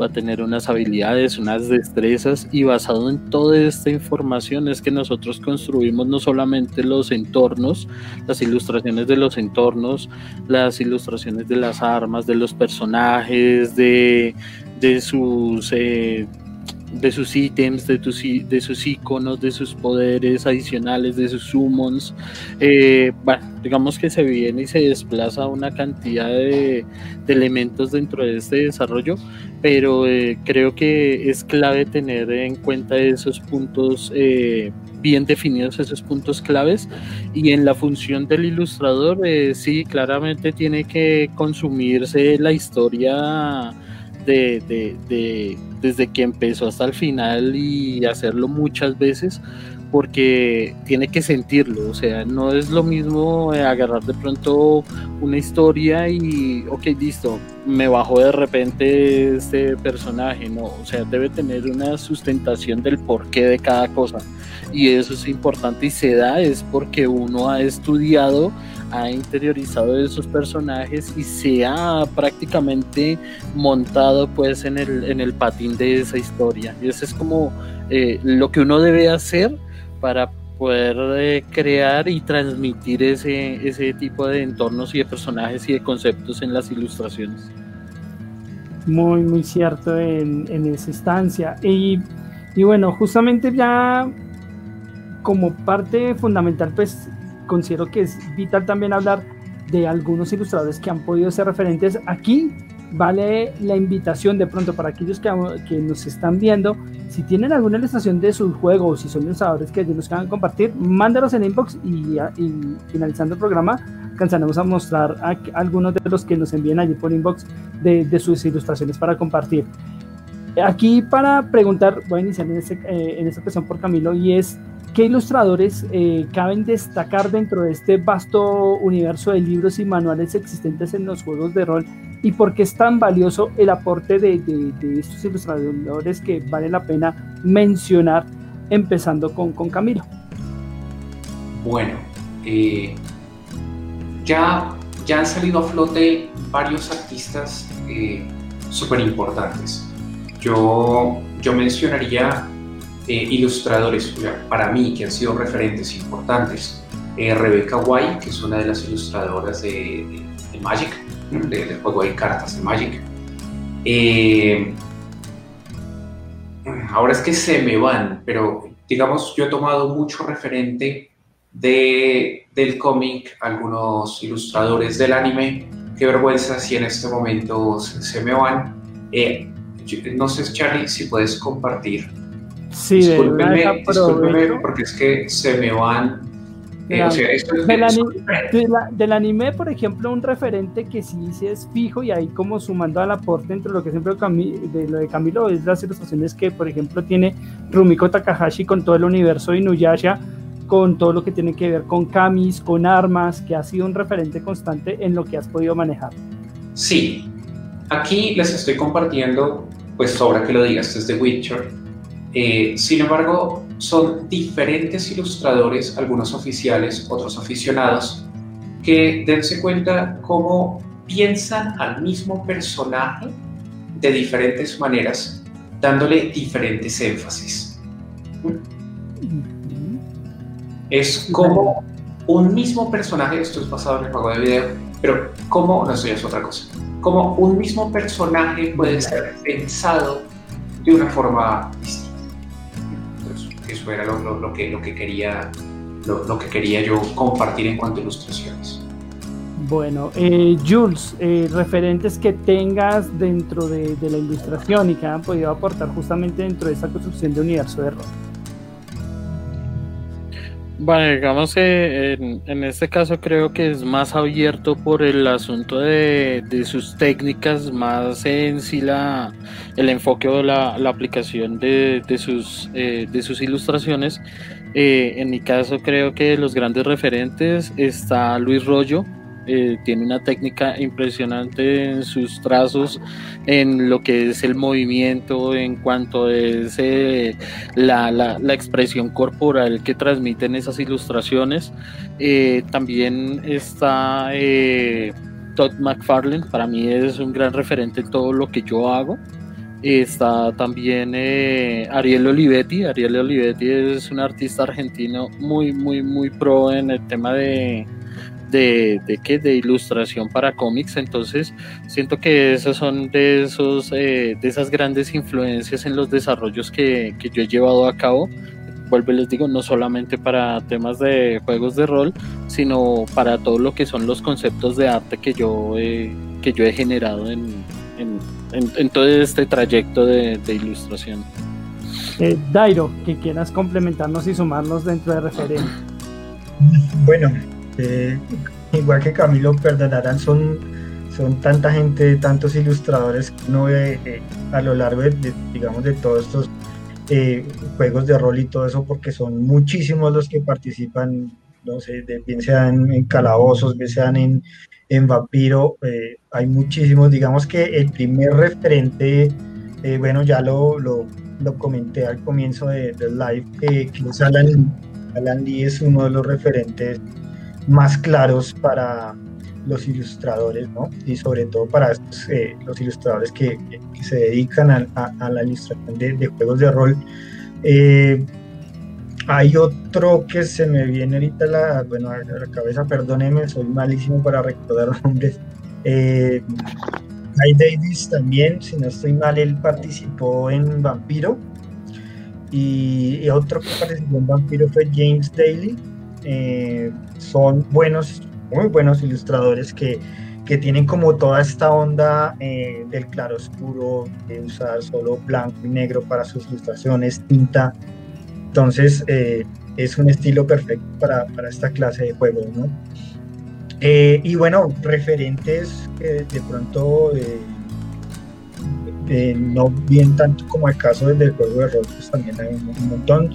va a tener unas habilidades, unas destrezas y basado en toda esta información es que nosotros construimos no solamente los entornos, las ilustraciones de los entornos, las ilustraciones de las armas, de los personajes, de, de sus... Eh, de sus ítems, de, de sus iconos, de sus poderes adicionales, de sus summons. Eh, bueno, digamos que se viene y se desplaza una cantidad de, elementos dentro de este desarrollo, pero eh, creo que es clave tener en cuenta esos puntos eh, bien definidos, esos puntos claves. Y en la función del ilustrador, sí, claramente tiene que consumirse la historia de, desde que empezó hasta el final y hacerlo muchas veces porque tiene que sentirlo, o sea, no es lo mismo agarrar de pronto una historia y, ok, listo, me bajó de repente este personaje, no, o sea, debe tener una sustentación del porqué de cada cosa y eso es importante y se da es porque uno ha estudiado ha interiorizado esos personajes y se ha prácticamente montado pues en el, en el patín de esa historia. Y eso es como eh, lo que uno debe hacer para poder eh, crear y transmitir ese, ese tipo de entornos y de personajes y de conceptos en las ilustraciones. Muy, muy cierto en, en esa instancia. Y, y bueno, justamente ya como parte fundamental, pues considero que es vital también hablar de algunos ilustradores que han podido ser referentes aquí. Vale la invitación de pronto para aquellos que, que nos están viendo, si tienen alguna ilustración de sus juegos, si son ilustradores que nos quieran compartir, mándalos en inbox y, finalizando el programa alcanzaremos a mostrar a, algunos de los que nos envíen allí por inbox de, sus ilustraciones para compartir. Aquí para preguntar, voy a iniciar en, eh, en esta cuestión por Camilo y es ¿Qué ilustradores eh, caben destacar dentro de este vasto universo de libros y manuales existentes en los juegos de rol? ¿Y por qué es tan valioso el aporte de, estos ilustradores que vale la pena mencionar, empezando con, con Camilo? Bueno, eh, ya, ya han salido a flote varios artistas eh, súper importantes. Yo, yo mencionaría eh, ilustradores para mí que han sido referentes importantes. Eh, Rebecca White, que es una de las ilustradoras de, Magic, del juego de cartas de Magic. Eh, ahora es que se me van, pero digamos, yo he tomado mucho referente de, del cómic, algunos ilustradores del anime. Qué vergüenza si en este momento se, me van. no sé, Charlie, si puedes compartir Sí, discúlpeme, porque es que se me van. Eh, del, anime, por ejemplo, un referente que sí, sí es fijo y ahí como sumando al aporte entre lo que siempre de lo de Camilo es las ilustraciones que, por ejemplo, tiene Rumiko Takahashi con todo el universo de Inuyasha, con todo lo que tiene que ver con kamis, con armas, que ha sido un referente constante en lo que has podido manejar. Sí, aquí les estoy compartiendo, pues sobra que lo digas, es de Witcher eh, sin embargo, son diferentes ilustradores, algunos oficiales, otros aficionados, que dense cuenta cómo piensan al mismo personaje de diferentes maneras, dándole diferentes énfasis. Es como un mismo personaje, esto es basado en el juego de video, pero como, no, eso ya es otra cosa, como un mismo personaje puede ser pensado de una forma distinta eso era lo, que, lo, que quería, lo, que quería yo compartir en cuanto a ilustraciones. Bueno, eh, Jules, eh, referentes que tengas dentro de, la ilustración y que han podido aportar justamente dentro de esa construcción de universo de rol. Bueno, digamos que en, este caso creo que es más abierto por el asunto de, sus técnicas, más en sí la, el enfoque o la, aplicación de, sus, eh, de sus ilustraciones. Eh, en mi caso creo que los grandes referentes está Luis Rollo, eh, tiene una técnica impresionante en sus trazos, en lo que es el movimiento, en cuanto es eh, la, la, expresión corporal que transmiten esas ilustraciones. Eh, también está Todd McFarlane, para mí es un gran referente en todo lo que yo hago. Está también Ariel Olivetti. Ariel Olivetti es un artista argentino muy, muy, muy pro en el tema de, de, de, de ilustración para cómics, entonces siento que esas son de, esos, eh, de esas grandes influencias en los desarrollos que, yo he llevado a cabo. Vuelvo y les digo, no solamente para temas de juegos de rol, sino para todo lo que son los conceptos de arte que yo, que yo he generado en, en, todo este trayecto de, ilustración. Eh, Dairo, que quieras complementarnos y sumarnos dentro de referente. Bueno, eh, igual que Camilo, perdonarán, son, son tanta gente, tantos ilustradores que uno ve eh, a lo largo de, digamos, de todos estos eh, juegos de rol y todo eso, porque son muchísimos los que participan, no sé, bien sean en calabozos, bien sean en, vampiro, hay muchísimos, digamos que el primer referente, bueno, ya lo, lo, comenté al comienzo del live, que es Alan, Alan Lee es uno de los referentes más claros para los ilustradores, ¿no? Y sobre todo para eh, los ilustradores que, se dedican a, la ilustración de, juegos de rol. Eh, hay otro que se me viene ahorita la, bueno, a la cabeza, perdónenme, soy malísimo para recordar nombres. Eh, Davis también, si no estoy mal, él participó en Vampiro. Y otro que participó en Vampiro fue James Daly eh, son buenos, muy buenos ilustradores que, que tienen como toda esta onda eh, del claroscuro, de usar solo blanco y negro para sus ilustraciones, tinta. Entonces eh, es un estilo perfecto para, para, esta clase de juegos, ¿no? y bueno, referentes que de pronto no bien tanto como el caso del juego de rol, pues también hay un, montón.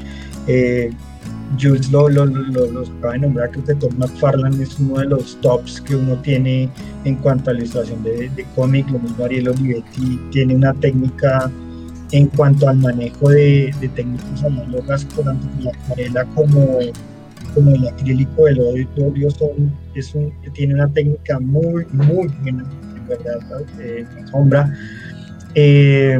Jules lo, lo, lo, de nombrar, que Todd McFarlane es uno de los tops que uno tiene en cuanto a ilustración de, de cómic, lo mismo Ariel Olivetti tiene una técnica en cuanto al manejo de, de técnicas análogas, tanto la acuarela como, como el acrílico del óleo son, es un, tiene una técnica muy, muy buena, en verdad, eh, sombra. Eh,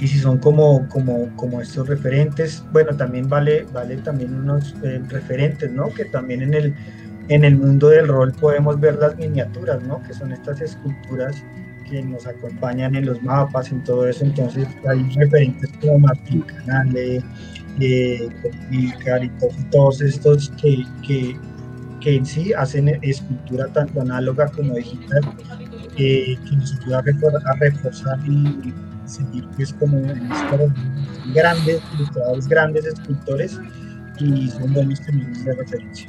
y si son como, como, como estos referentes, bueno, también vale, vale también unos eh, referentes, ¿no? Que también en el, en el mundo del rol podemos ver las miniaturas, ¿no? Que son estas esculturas que nos acompañan en los mapas, en todo eso, entonces hay referentes como Martín Canale, eh, y todos estos que, que, que, en sí hacen escultura tanto análoga como digital, eh, que nos ayuda a, reforzar y seguir es como grandes ilustradores, grandes escultores y son buenos términos de referencia.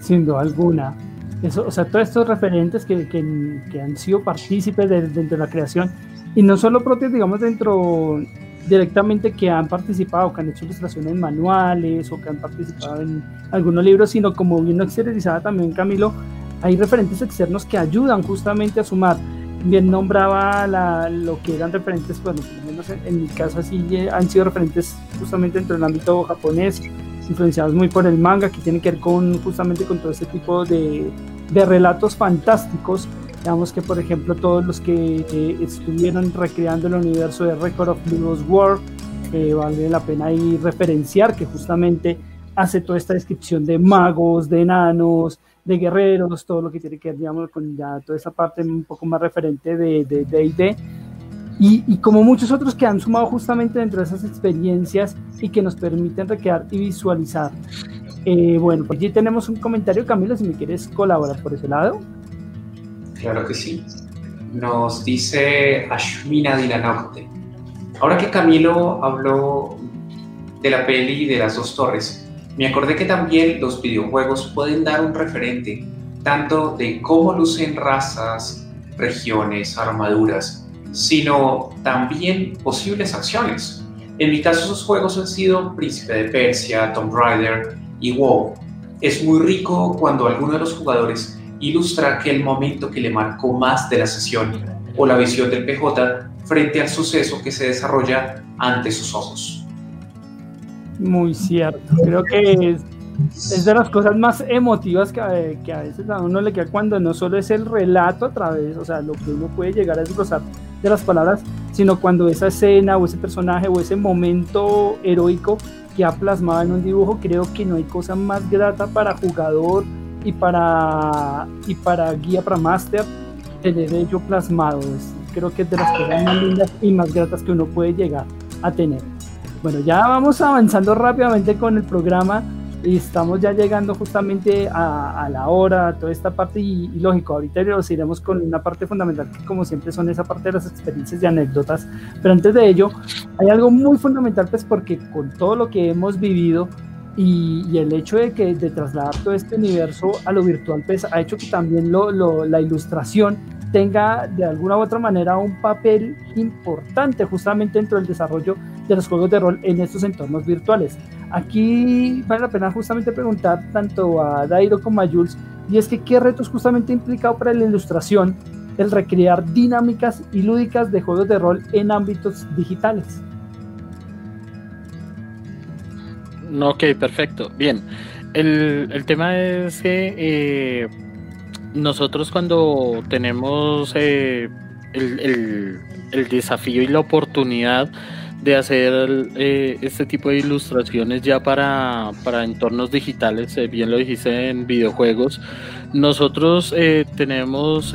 Sin duda alguna. Eso, o sea, todos estos referentes que, que, que han sido partícipes de, dentro de la creación y no solo propios, digamos, dentro directamente que han participado, que han hecho ilustraciones manuales o que han participado en algunos libros, sino como bien exteriorizada también Camilo, hay referentes externos que ayudan justamente a sumar bien nombraba la, lo que eran referentes, bueno, por lo menos en, mi caso así eh, han sido referentes justamente dentro del ámbito japonés, influenciados muy por el manga, que tiene que ver con justamente con todo este tipo de, de relatos fantásticos. Digamos que, por ejemplo, todos los que estuvieron recreando el universo de Record of Heroes War, eh, vale la pena ahí referenciar que justamente hace toda esta descripción de magos, de enanos, de guerreros, todo lo que tiene que ver, digamos, con ya toda esa parte un poco más referente de D&D. De, y, y, como muchos otros que han sumado justamente dentro de esas experiencias y que nos permiten recrear y visualizar. Eh, bueno, pues allí tenemos un comentario, Camilo, si me quieres colaborar por ese lado. Claro que sí. Nos dice Ashmina Dilanaute. Ahora que Camilo habló de la peli de las dos torres, me acordé que también los videojuegos pueden dar un referente tanto de cómo lucen razas, regiones, armaduras, sino también posibles acciones. En mi caso esos juegos han sido Príncipe de Persia, Tomb Raider y WoW. Es muy rico cuando alguno de los jugadores ilustra aquel momento que le marcó más de la sesión o la visión del PJ frente al suceso que se desarrolla ante sus ojos. Muy cierto. Creo que es, de las cosas más emotivas que, que, a veces a uno le queda cuando no solo es el relato a través, o sea, lo que uno puede llegar a desglosar de las palabras, sino cuando esa escena o ese personaje o ese momento heroico que ha plasmado en un dibujo, creo que no hay cosa más grata para jugador y para, y para guía para máster tener ello plasmado. creo que es de las cosas más lindas y más gratas que uno puede llegar a tener. Bueno, ya vamos avanzando rápidamente con el programa y estamos ya llegando justamente a, la hora, a toda esta parte y, lógico, ahorita nos iremos con una parte fundamental que como siempre son esa parte de las experiencias y anécdotas, pero antes de ello hay algo muy fundamental pues porque con todo lo que hemos vivido y, el hecho de que de trasladar todo este universo a lo virtual pues ha hecho que también lo, la ilustración tenga de alguna u otra manera un papel importante justamente dentro del desarrollo de los juegos de rol en estos entornos virtuales. Aquí vale la pena justamente preguntar tanto a Dairo como a Jules, y es que qué retos justamente ha implicado para la ilustración el recrear dinámicas y lúdicas de juegos de rol en ámbitos digitales. Ok, perfecto. Bien. El, tema es que eh, nosotros cuando tenemos eh, el, el, desafío y la oportunidad de hacer eh, este tipo de ilustraciones ya para, para entornos digitales, eh, bien lo dijiste en videojuegos, nosotros tenemos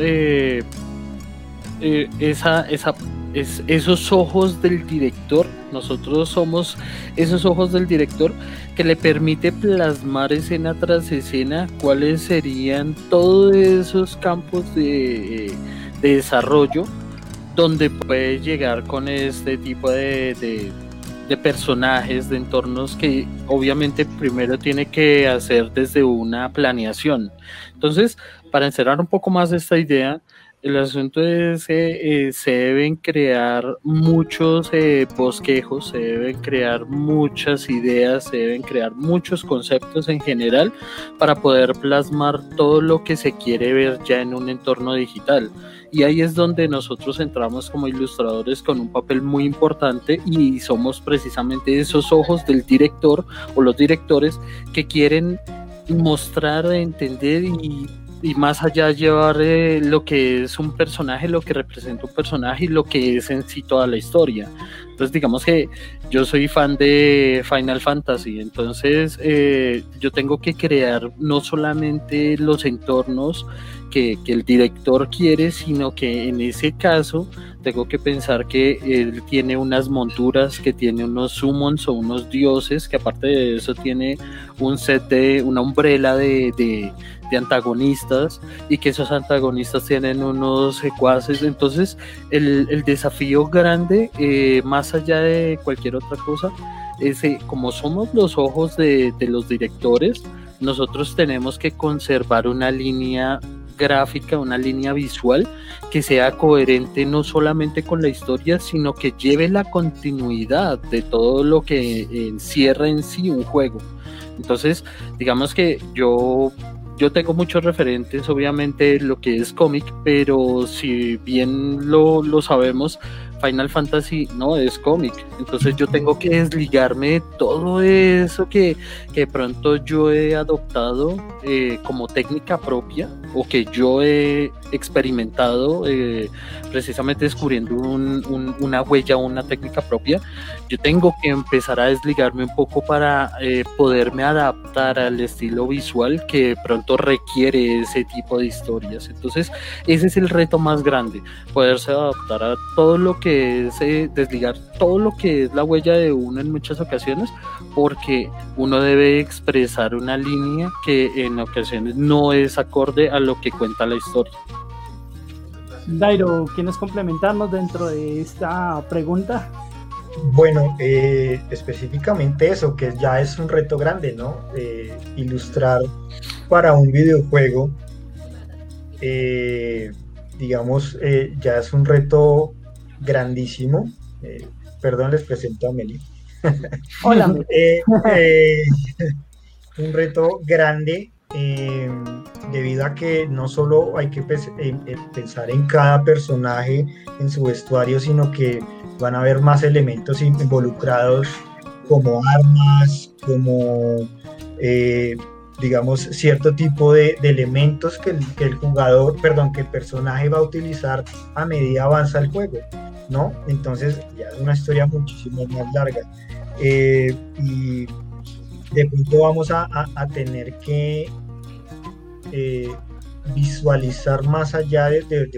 esa, esa, es, esos ojos del director, nosotros somos esos ojos del director que le permite plasmar escena tras escena cuáles serían todos esos campos de, de desarrollo donde puede llegar con este tipo de, de, personajes, de entornos que obviamente primero tiene que hacer desde una planeación. Entonces, para encerrar un poco más esta idea, el asunto es que eh, se deben crear muchos eh, bosquejos, se deben crear muchas ideas, se deben crear muchos conceptos en general para poder plasmar todo lo que se quiere ver ya en un entorno digital. Y ahí es donde nosotros entramos como ilustradores con un papel muy importante y somos precisamente esos ojos del director o los directores que quieren mostrar, entender y, más allá llevar eh, lo que es un personaje, lo que representa un personaje y lo que es en sí toda la historia. Entonces digamos que yo soy fan de Final Fantasy, entonces eh, yo tengo que crear no solamente los entornos, que, el director quiere, sino que en ese caso tengo que pensar que él tiene unas monturas, que tiene unos summons o unos dioses, que aparte de eso tiene un set de, una umbrella de, de, antagonistas y que esos antagonistas tienen unos secuaces. Entonces el, el desafío grande, eh, más allá de cualquier otra cosa, es eh, como somos los ojos de, de los directores, nosotros tenemos que conservar una línea gráfica, una línea visual que sea coherente no solamente con la historia, sino que lleve la continuidad de todo lo que encierra en sí un juego. Entonces, digamos que yo yo tengo muchos referentes, obviamente, lo que es cómic, pero si bien lo, lo sabemos, Final Fantasy no es cómic. Entonces yo tengo que desligarme de todo eso que, que pronto yo he adoptado eh, como técnica propia o que yo he experimentado eh, precisamente descubriendo una huella una técnica propia. Yo tengo que empezar a desligarme un poco para eh, poderme adaptar al estilo visual que pronto requiere ese tipo de historias. Entonces ese es el reto más grande, poderse adaptar a todo lo que es eh, desligar todo lo que es la huella de uno en muchas ocasiones, porque uno debe expresar una línea que en ocasiones no es acorde a lo que cuenta la historia. Dairo, ¿quieres complementarnos dentro de esta pregunta? Bueno, eh, específicamente eso, que ya es un reto grande, ¿no? Eh, ilustrar para un videojuego, eh, digamos, ya es un reto grandísimo. perdón, les presento a Meli. Hola. un reto grande debido a que no solo hay que pensar en cada personaje, en su vestuario, sino que van a haber más elementos involucrados como armas, como eh, digamos cierto tipo de, elementos que el, jugador, perdón, que el personaje va a utilizar a medida avanza el juego, ¿no? Entonces ya es una historia muchísimo más larga. Eh, y de pronto vamos a, tener que eh, visualizar más allá de,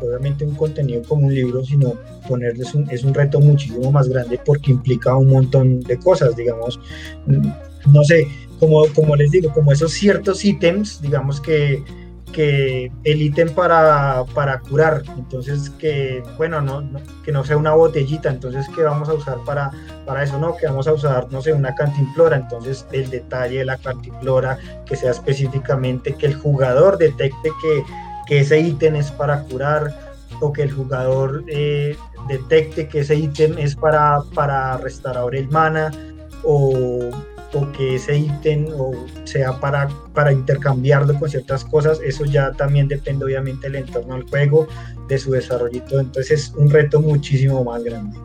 obviamente un contenido como un libro, sino ponerles un, es un reto muchísimo más grande porque implica un montón de cosas, digamos, no sé, como, como les digo, como esos ciertos ítems, digamos que que el ítem para, para, curar, entonces que, bueno, no, que no sea una botellita, entonces que vamos a usar para, para eso, no, que vamos a usar, no sé, una cantimplora, entonces el detalle de la cantimplora, que sea específicamente que el jugador detecte que, que ese ítem es para curar o que el jugador eh, detecte que ese ítem es para, para restaurar el mana o o que ese ítem o sea para, para intercambiarlo con ciertas cosas, eso ya también depende obviamente del entorno del juego, de su desarrollo entonces es un reto muchísimo más grande.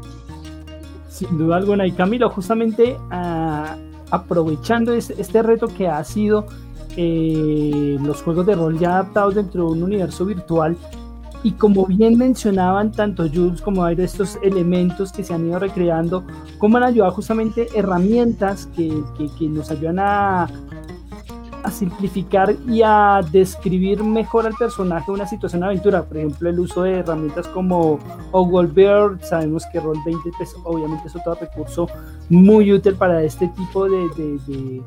Sin duda alguna, y Camilo, justamente ah, aprovechando este, reto que ha sido eh, los juegos de rol ya adaptados dentro de un universo virtual, y como bien mencionaban tanto Jules como hay de estos elementos que se han ido recreando, cómo han ayudado justamente herramientas que, que, nos ayudan a, a, simplificar y a describir mejor al personaje una situación de aventura. Por ejemplo, el uso de herramientas como Bird, sabemos que Roll20 pues, obviamente es otro recurso muy útil para este tipo de, de, de,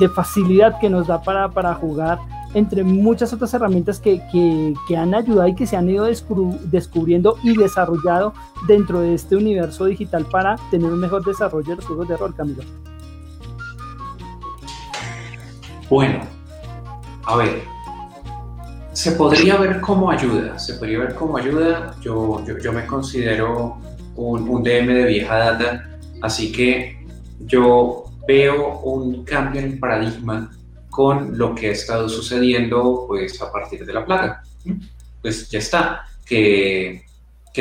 de facilidad que nos da para, para jugar entre muchas otras herramientas que, que, han ayudado y que se han ido descubriendo y desarrollado dentro de este universo digital para tener un mejor desarrollo de los juegos de rol, Camilo. Bueno, a ver, se podría ver como ayuda, se podría ver como ayuda. Yo, yo, me considero un, un DM de vieja data, así que yo veo un cambio en el paradigma con lo que ha estado sucediendo pues a partir de la plaga. Pues ya está, que,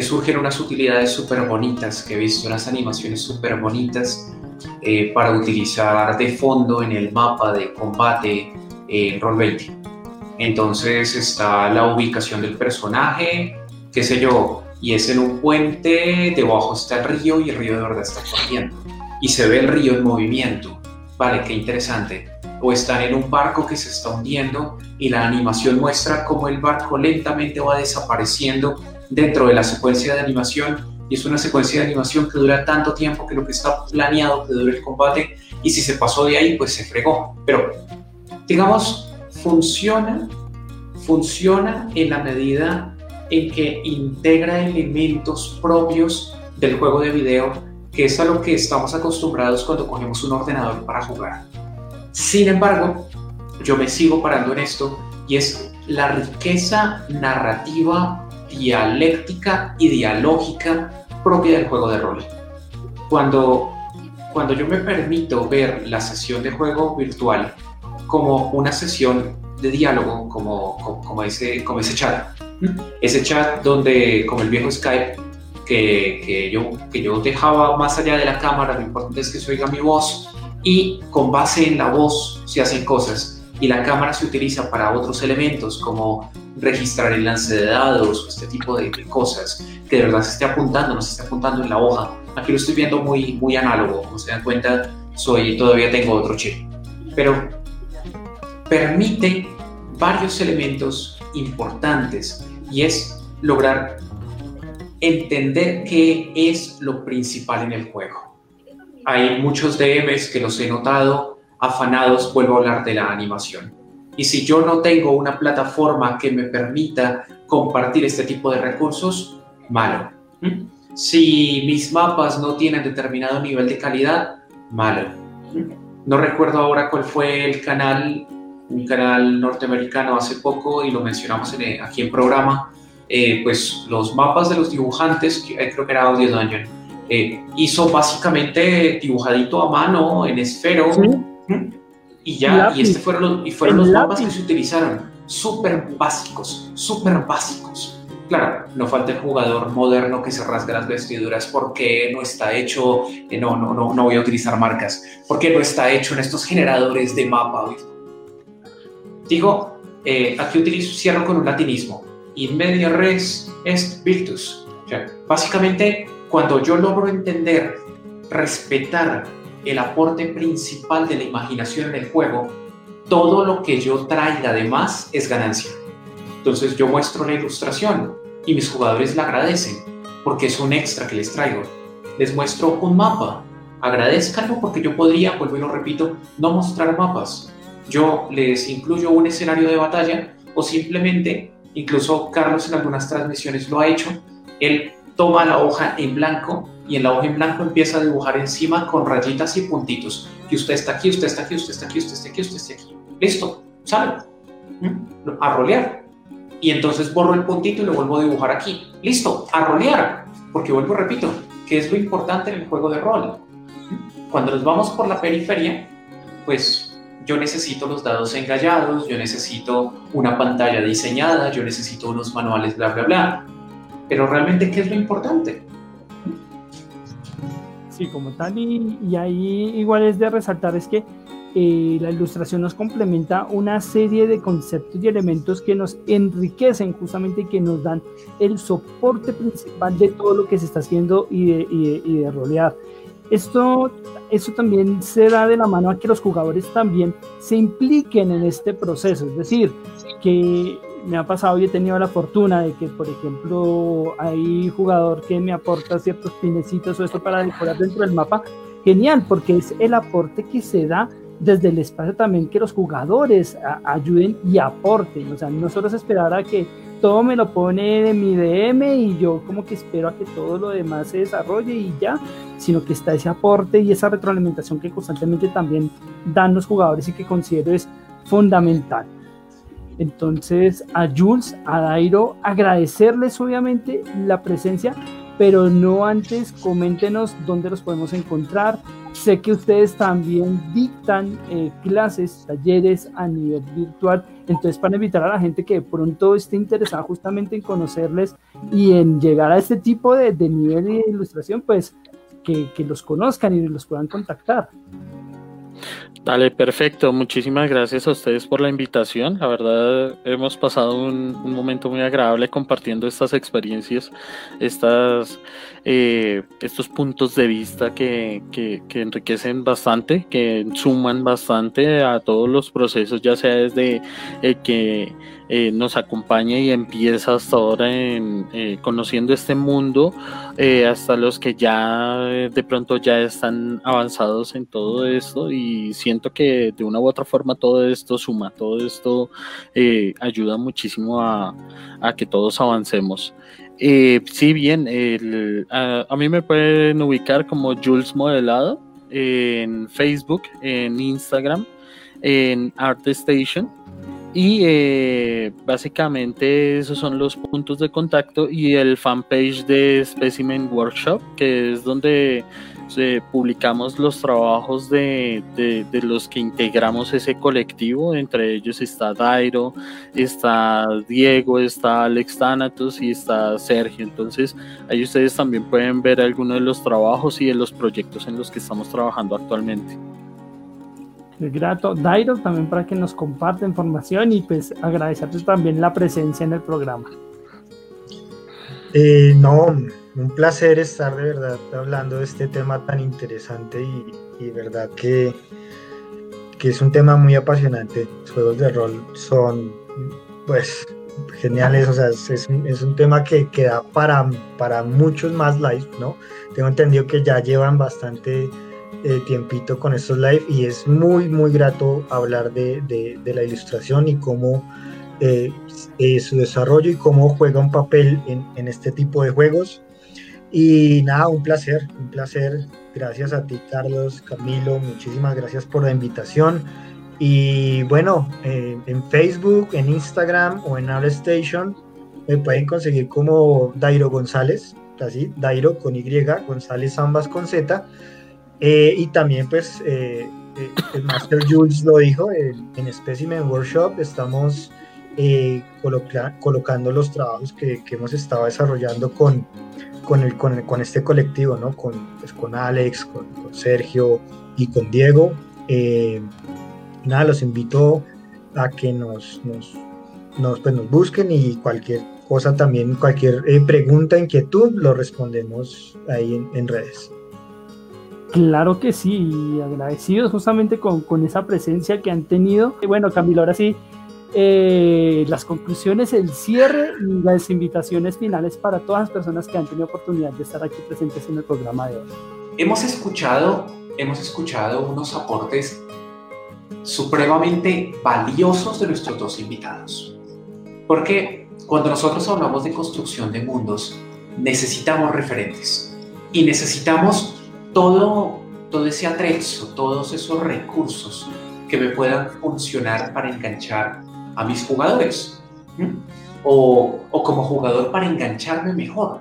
surgen unas utilidades súper bonitas, que he visto unas animaciones súper bonitas eh, para utilizar de fondo en el mapa de combate en Roll20. Entonces está la ubicación del personaje, qué sé yo, y es en un puente, debajo está el río y el río de verdad está corriendo. Y se ve el río en movimiento. Vale, qué interesante o están en un barco que se está hundiendo y la animación muestra cómo el barco lentamente va desapareciendo dentro de la secuencia de animación y es una secuencia de animación que dura tanto tiempo que lo que está planeado que dure el combate y si se pasó de ahí pues se fregó. Pero digamos, funciona, funciona en la medida en que integra elementos propios del juego de video, que es a lo que estamos acostumbrados cuando cogemos un ordenador para jugar. Sin embargo, yo me sigo parando en esto y es la riqueza narrativa, dialéctica y dialógica propia del juego de rol. Cuando, cuando yo me permito ver la sesión de juego virtual como una sesión de diálogo, como, como, ese, como ese chat, ese chat donde, como el viejo Skype, que, que, yo, que yo dejaba más allá de la cámara, lo importante es que se oiga mi voz, y con base en la voz se hacen cosas y la cámara se utiliza para otros elementos como registrar el lance de dados o este tipo de, cosas que de verdad se esté apuntando, no se esté apuntando en la hoja. Aquí lo estoy viendo muy, muy análogo, como se dan cuenta, soy, todavía tengo otro chip. Pero permite varios elementos importantes y es lograr entender qué es lo principal en el juego hay muchos DMs que los he notado afanados, vuelvo a hablar de la animación. Y si yo no tengo una plataforma que me permita compartir este tipo de recursos, malo. Si mis mapas no tienen determinado nivel de calidad, malo. No recuerdo ahora cuál fue el canal, un canal norteamericano hace poco y lo mencionamos aquí en programa, eh, pues los mapas de los dibujantes, eh, creo que era Audio Dungeon, eh, hizo básicamente dibujadito a mano en esfero y ya, y, este fueron los, y fueron los mapas que se utilizaron, súper básicos, súper básicos. Claro, no falta el jugador moderno que se rasga las vestiduras porque no está hecho, no, no, no, no voy a utilizar marcas, porque no está hecho en estos generadores de mapa. Digo, aquí utilizo, cierro con un latinismo in media res est virtus. O sea, básicamente, cuando yo logro entender, respetar el aporte principal de la imaginación en el juego, todo lo que yo traiga además es ganancia. Entonces yo muestro la ilustración y mis jugadores la agradecen porque es un extra que les traigo. Les muestro un mapa. Agradezcanlo porque yo podría, vuelvo y lo repito, no mostrar mapas. Yo les incluyo un escenario de batalla o simplemente incluso Carlos en algunas transmisiones lo ha hecho, él toma la hoja en blanco y en la hoja en blanco empieza a dibujar encima con rayitas y puntitos. Que usted está aquí, usted está aquí, usted está aquí, usted está aquí, usted está aquí. Listo, sale. ¿Mm? A rolear. Y entonces borro el puntito y lo vuelvo a dibujar aquí. Listo, a rolear. Porque vuelvo, repito, que es lo importante en el juego de rol. ¿Mm? Cuando nos vamos por la periferia, pues yo necesito los dados engallados, yo necesito una pantalla diseñada, yo necesito unos manuales, bla, bla, bla. Pero realmente, ¿qué es lo importante? Sí, como tal, y, ahí igual es de resaltar es que eh, la ilustración nos complementa una serie de conceptos y elementos que nos enriquecen justamente y que nos dan el soporte principal de todo lo que se está haciendo y de, y de rolear. Esto, eso también se da de la mano a que los jugadores también se impliquen en este proceso. Es decir, que me ha pasado y he tenido la fortuna de que, por ejemplo, hay jugador que me aporta ciertos pinecitos o esto para decorar dentro del mapa. Genial, porque es el aporte que se da desde el espacio también que los jugadores ayuden y aporten. O sea, no solo es esperar a que todo me lo pone de mi DM y yo como que espero a que todo lo demás se desarrolle y ya, sino que está ese aporte y esa retroalimentación que constantemente también dan los jugadores y que considero es fundamental. Entonces a Jules, a Dairo, agradecerles obviamente la presencia, pero no antes coméntenos dónde los podemos encontrar. Sé que ustedes también dictan eh, clases, talleres a nivel virtual, entonces para invitar a la gente que de pronto esté interesada justamente en conocerles y en llegar a este tipo de, de nivel de ilustración, pues que, que los conozcan y los puedan contactar. Dale, perfecto. Muchísimas gracias a ustedes por la invitación. La verdad, hemos pasado un, momento muy agradable compartiendo estas experiencias, estas, eh, estos puntos de vista que, que, enriquecen bastante, que suman bastante a todos los procesos, ya sea desde el que eh, nos acompaña y empieza hasta ahora en, eh, conociendo este mundo, hasta los que ya de pronto ya están avanzados en todo esto y siendo que de una u otra forma todo esto suma, todo esto eh, ayuda muchísimo a, que todos avancemos. Eh, sí, bien, a, mí me pueden ubicar como Jules Modelado en Facebook, en Instagram, en ArtStation. Y eh, básicamente esos son los puntos de contacto y el fanpage de Specimen Workshop, que es donde publicamos los trabajos de, de, los que integramos ese colectivo, entre ellos está Dairo, está Diego, está Alex Thanatos y está Sergio. Entonces ahí ustedes también pueden ver algunos de los trabajos y de los proyectos en los que estamos trabajando actualmente. Grato, Dairo, también para que nos comparte información y pues agradecerte también la presencia en el programa. Eh, no, un placer estar de verdad hablando de este tema tan interesante y, verdad que, que, es un tema muy apasionante. Los juegos de rol son, pues, geniales, o sea, es, es, un tema que, queda para, para muchos más live, ¿no? Tengo entendido que ya llevan bastante eh, tiempito con estos live y es muy, muy grato hablar de, de, la ilustración y cómo eh, su desarrollo y cómo juega un papel en, en este tipo de juegos Y nada, un placer, un placer. Gracias a ti, Carlos, Camilo, muchísimas gracias por la invitación. Y bueno, eh, en Facebook, en Instagram o en ArtStation me pueden conseguir como Dairo González, así, Dairo con Y, González ambas con Z. Eh, y también pues eh, el Master Jules lo dijo, en Specimen Workshop estamos colocando los trabajos que, hemos estado desarrollando con, con, el, con, este colectivo, ¿no? Con, pues, con Alex, con, Sergio y con Diego. Eh, nada, los invito a que nos, nos, pues, nos busquen y cualquier cosa también, cualquier eh, pregunta, inquietud, lo respondemos ahí en, en, redes. Claro que sí, agradecidos justamente con, con esa presencia que han tenido. Y bueno, Camilo, ahora sí, eh, las conclusiones, el cierre y las invitaciones finales para todas las personas que han tenido oportunidad de estar aquí presentes en el programa de hoy. Hemos escuchado, hemos escuchado unos aportes supremamente valiosos de nuestros dos invitados. Porque cuando nosotros hablamos de construcción de mundos, necesitamos referentes y necesitamos todo, todo ese atrezo, todos esos recursos que me puedan funcionar para enganchar a mis jugadores. O, o, como jugador para engancharme mejor.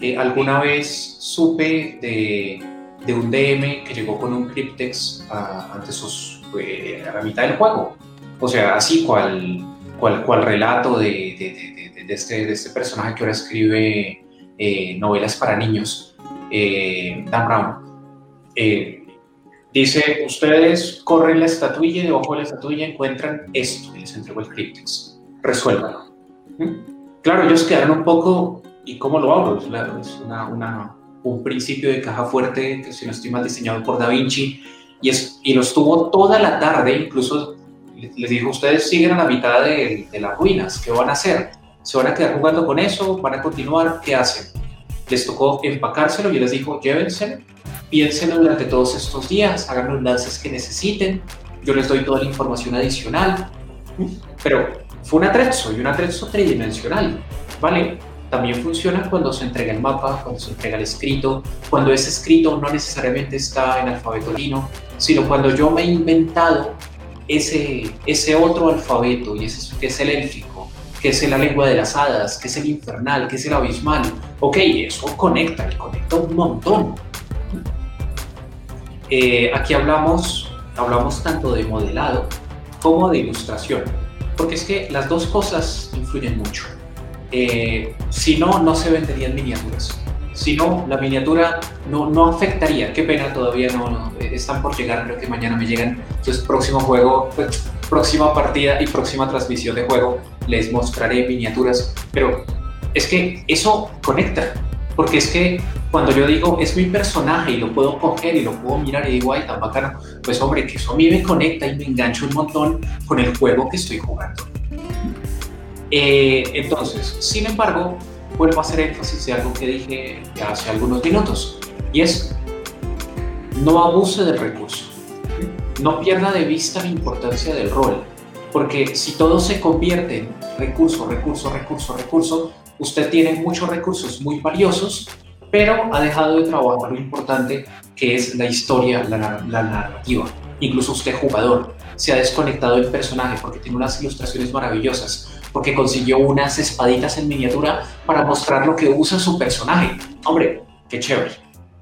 Eh, alguna vez supe de, de, un DM que llegó con un Cryptex a, ante sus, eh, la mitad del juego. O sea, así cual, cual, cual relato de, de, de, este, este personaje que ahora escribe eh, novelas para niños, Dan Brown. Dice, ustedes corren la estatuilla y debajo de la estatuilla encuentran esto, y les entregó el Cryptex. Resuélvanlo. ¿Mm? Claro, ellos quedaron un poco, ¿y cómo lo hago? Es, una, una, un principio de caja fuerte, que si no estoy mal diseñado por Da Vinci, y, es, y lo estuvo toda la tarde, incluso les dijo, ustedes siguen a la mitad de, de las ruinas, ¿qué van a hacer? ¿Se van a quedar jugando con eso? ¿Van a continuar? ¿Qué hacen? Les tocó empacárselo y les dijo, llévenselo piénsenlo durante todos estos días, hagan los lances que necesiten, yo les doy toda la información adicional, pero fue un atrezo y un atrezo tridimensional, ¿vale? También funciona cuando se entrega el mapa, cuando se entrega el escrito, cuando ese escrito no necesariamente está en alfabeto latino, sino cuando yo me he inventado ese, ese otro alfabeto, y ese, que es el élfico, que es la lengua de las hadas, que es el infernal, que es el abismal. Ok, eso conecta, conecta un montón. Eh, aquí hablamos, hablamos tanto de modelado como de ilustración, porque es que las dos cosas influyen mucho. Eh, si no, no se venderían miniaturas. Si no, la miniatura no, no afectaría. Qué pena, todavía no, eh, están por llegar, creo que mañana me llegan. Entonces, próximo juego, pues, próxima partida y próxima transmisión de juego, les mostraré miniaturas. Pero es que eso conecta, porque es que cuando yo digo es mi personaje y lo puedo coger y lo puedo mirar y digo, ay, tan bacano, pues hombre, que eso a mí me conecta y me engancho un montón con el juego que estoy jugando. Eh, entonces, sin embargo, vuelvo a hacer énfasis de algo que dije hace algunos minutos, y es, no abuse del recurso, no pierda de vista la importancia del rol, porque si todo se convierte en recurso, recurso, recurso, recurso, usted tiene muchos recursos muy valiosos, pero ha dejado de trabajar lo importante que es la historia, la, narrativa. Incluso usted jugador se ha desconectado del personaje porque tiene unas ilustraciones maravillosas, porque consiguió unas espaditas en miniatura para mostrar lo que usa su personaje. Hombre, qué chévere,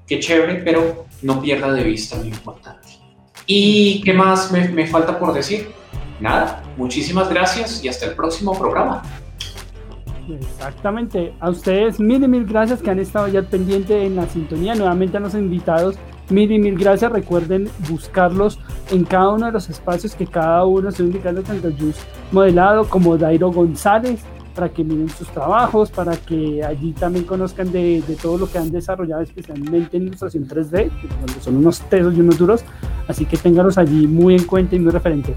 qué chévere, pero no pierda de vista lo importante. ¿Y qué más me, me falta por decir? Nada, muchísimas gracias y hasta el próximo programa. Exactamente. A ustedes mil y mil gracias que han estado ya pendientes en la sintonía. Nuevamente a los invitados, mil y mil gracias. Recuerden buscarlos en cada uno de los espacios que cada uno se indicando, tanto Jus Modelado como Dairo González, para que miren sus trabajos, para que allí también conozcan de, todo lo que han desarrollado, especialmente en ilustración 3D, que son unos tesos y unos duros. Así que ténganlos allí muy en cuenta y muy referentes.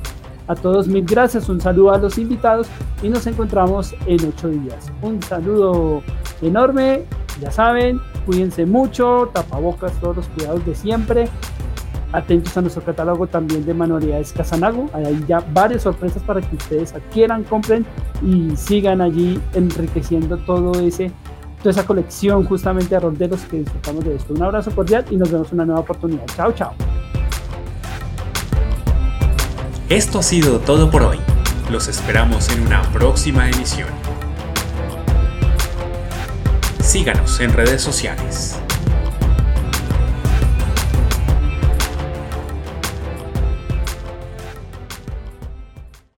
A todos mil gracias, un saludo a los invitados y nos encontramos en ocho días. Un saludo enorme, ya saben, cuídense mucho, tapabocas, todos los cuidados de siempre. Atentos a nuestro catálogo también de manualidades Casanago. Hay ya varias sorpresas para que ustedes adquieran, compren y sigan allí enriqueciendo todo ese toda esa colección justamente de rol de los que disfrutamos de esto. Un abrazo cordial y nos vemos en una nueva oportunidad. Chao, chao. Esto ha sido todo por hoy. Los esperamos en una próxima emisión. Síganos en redes sociales.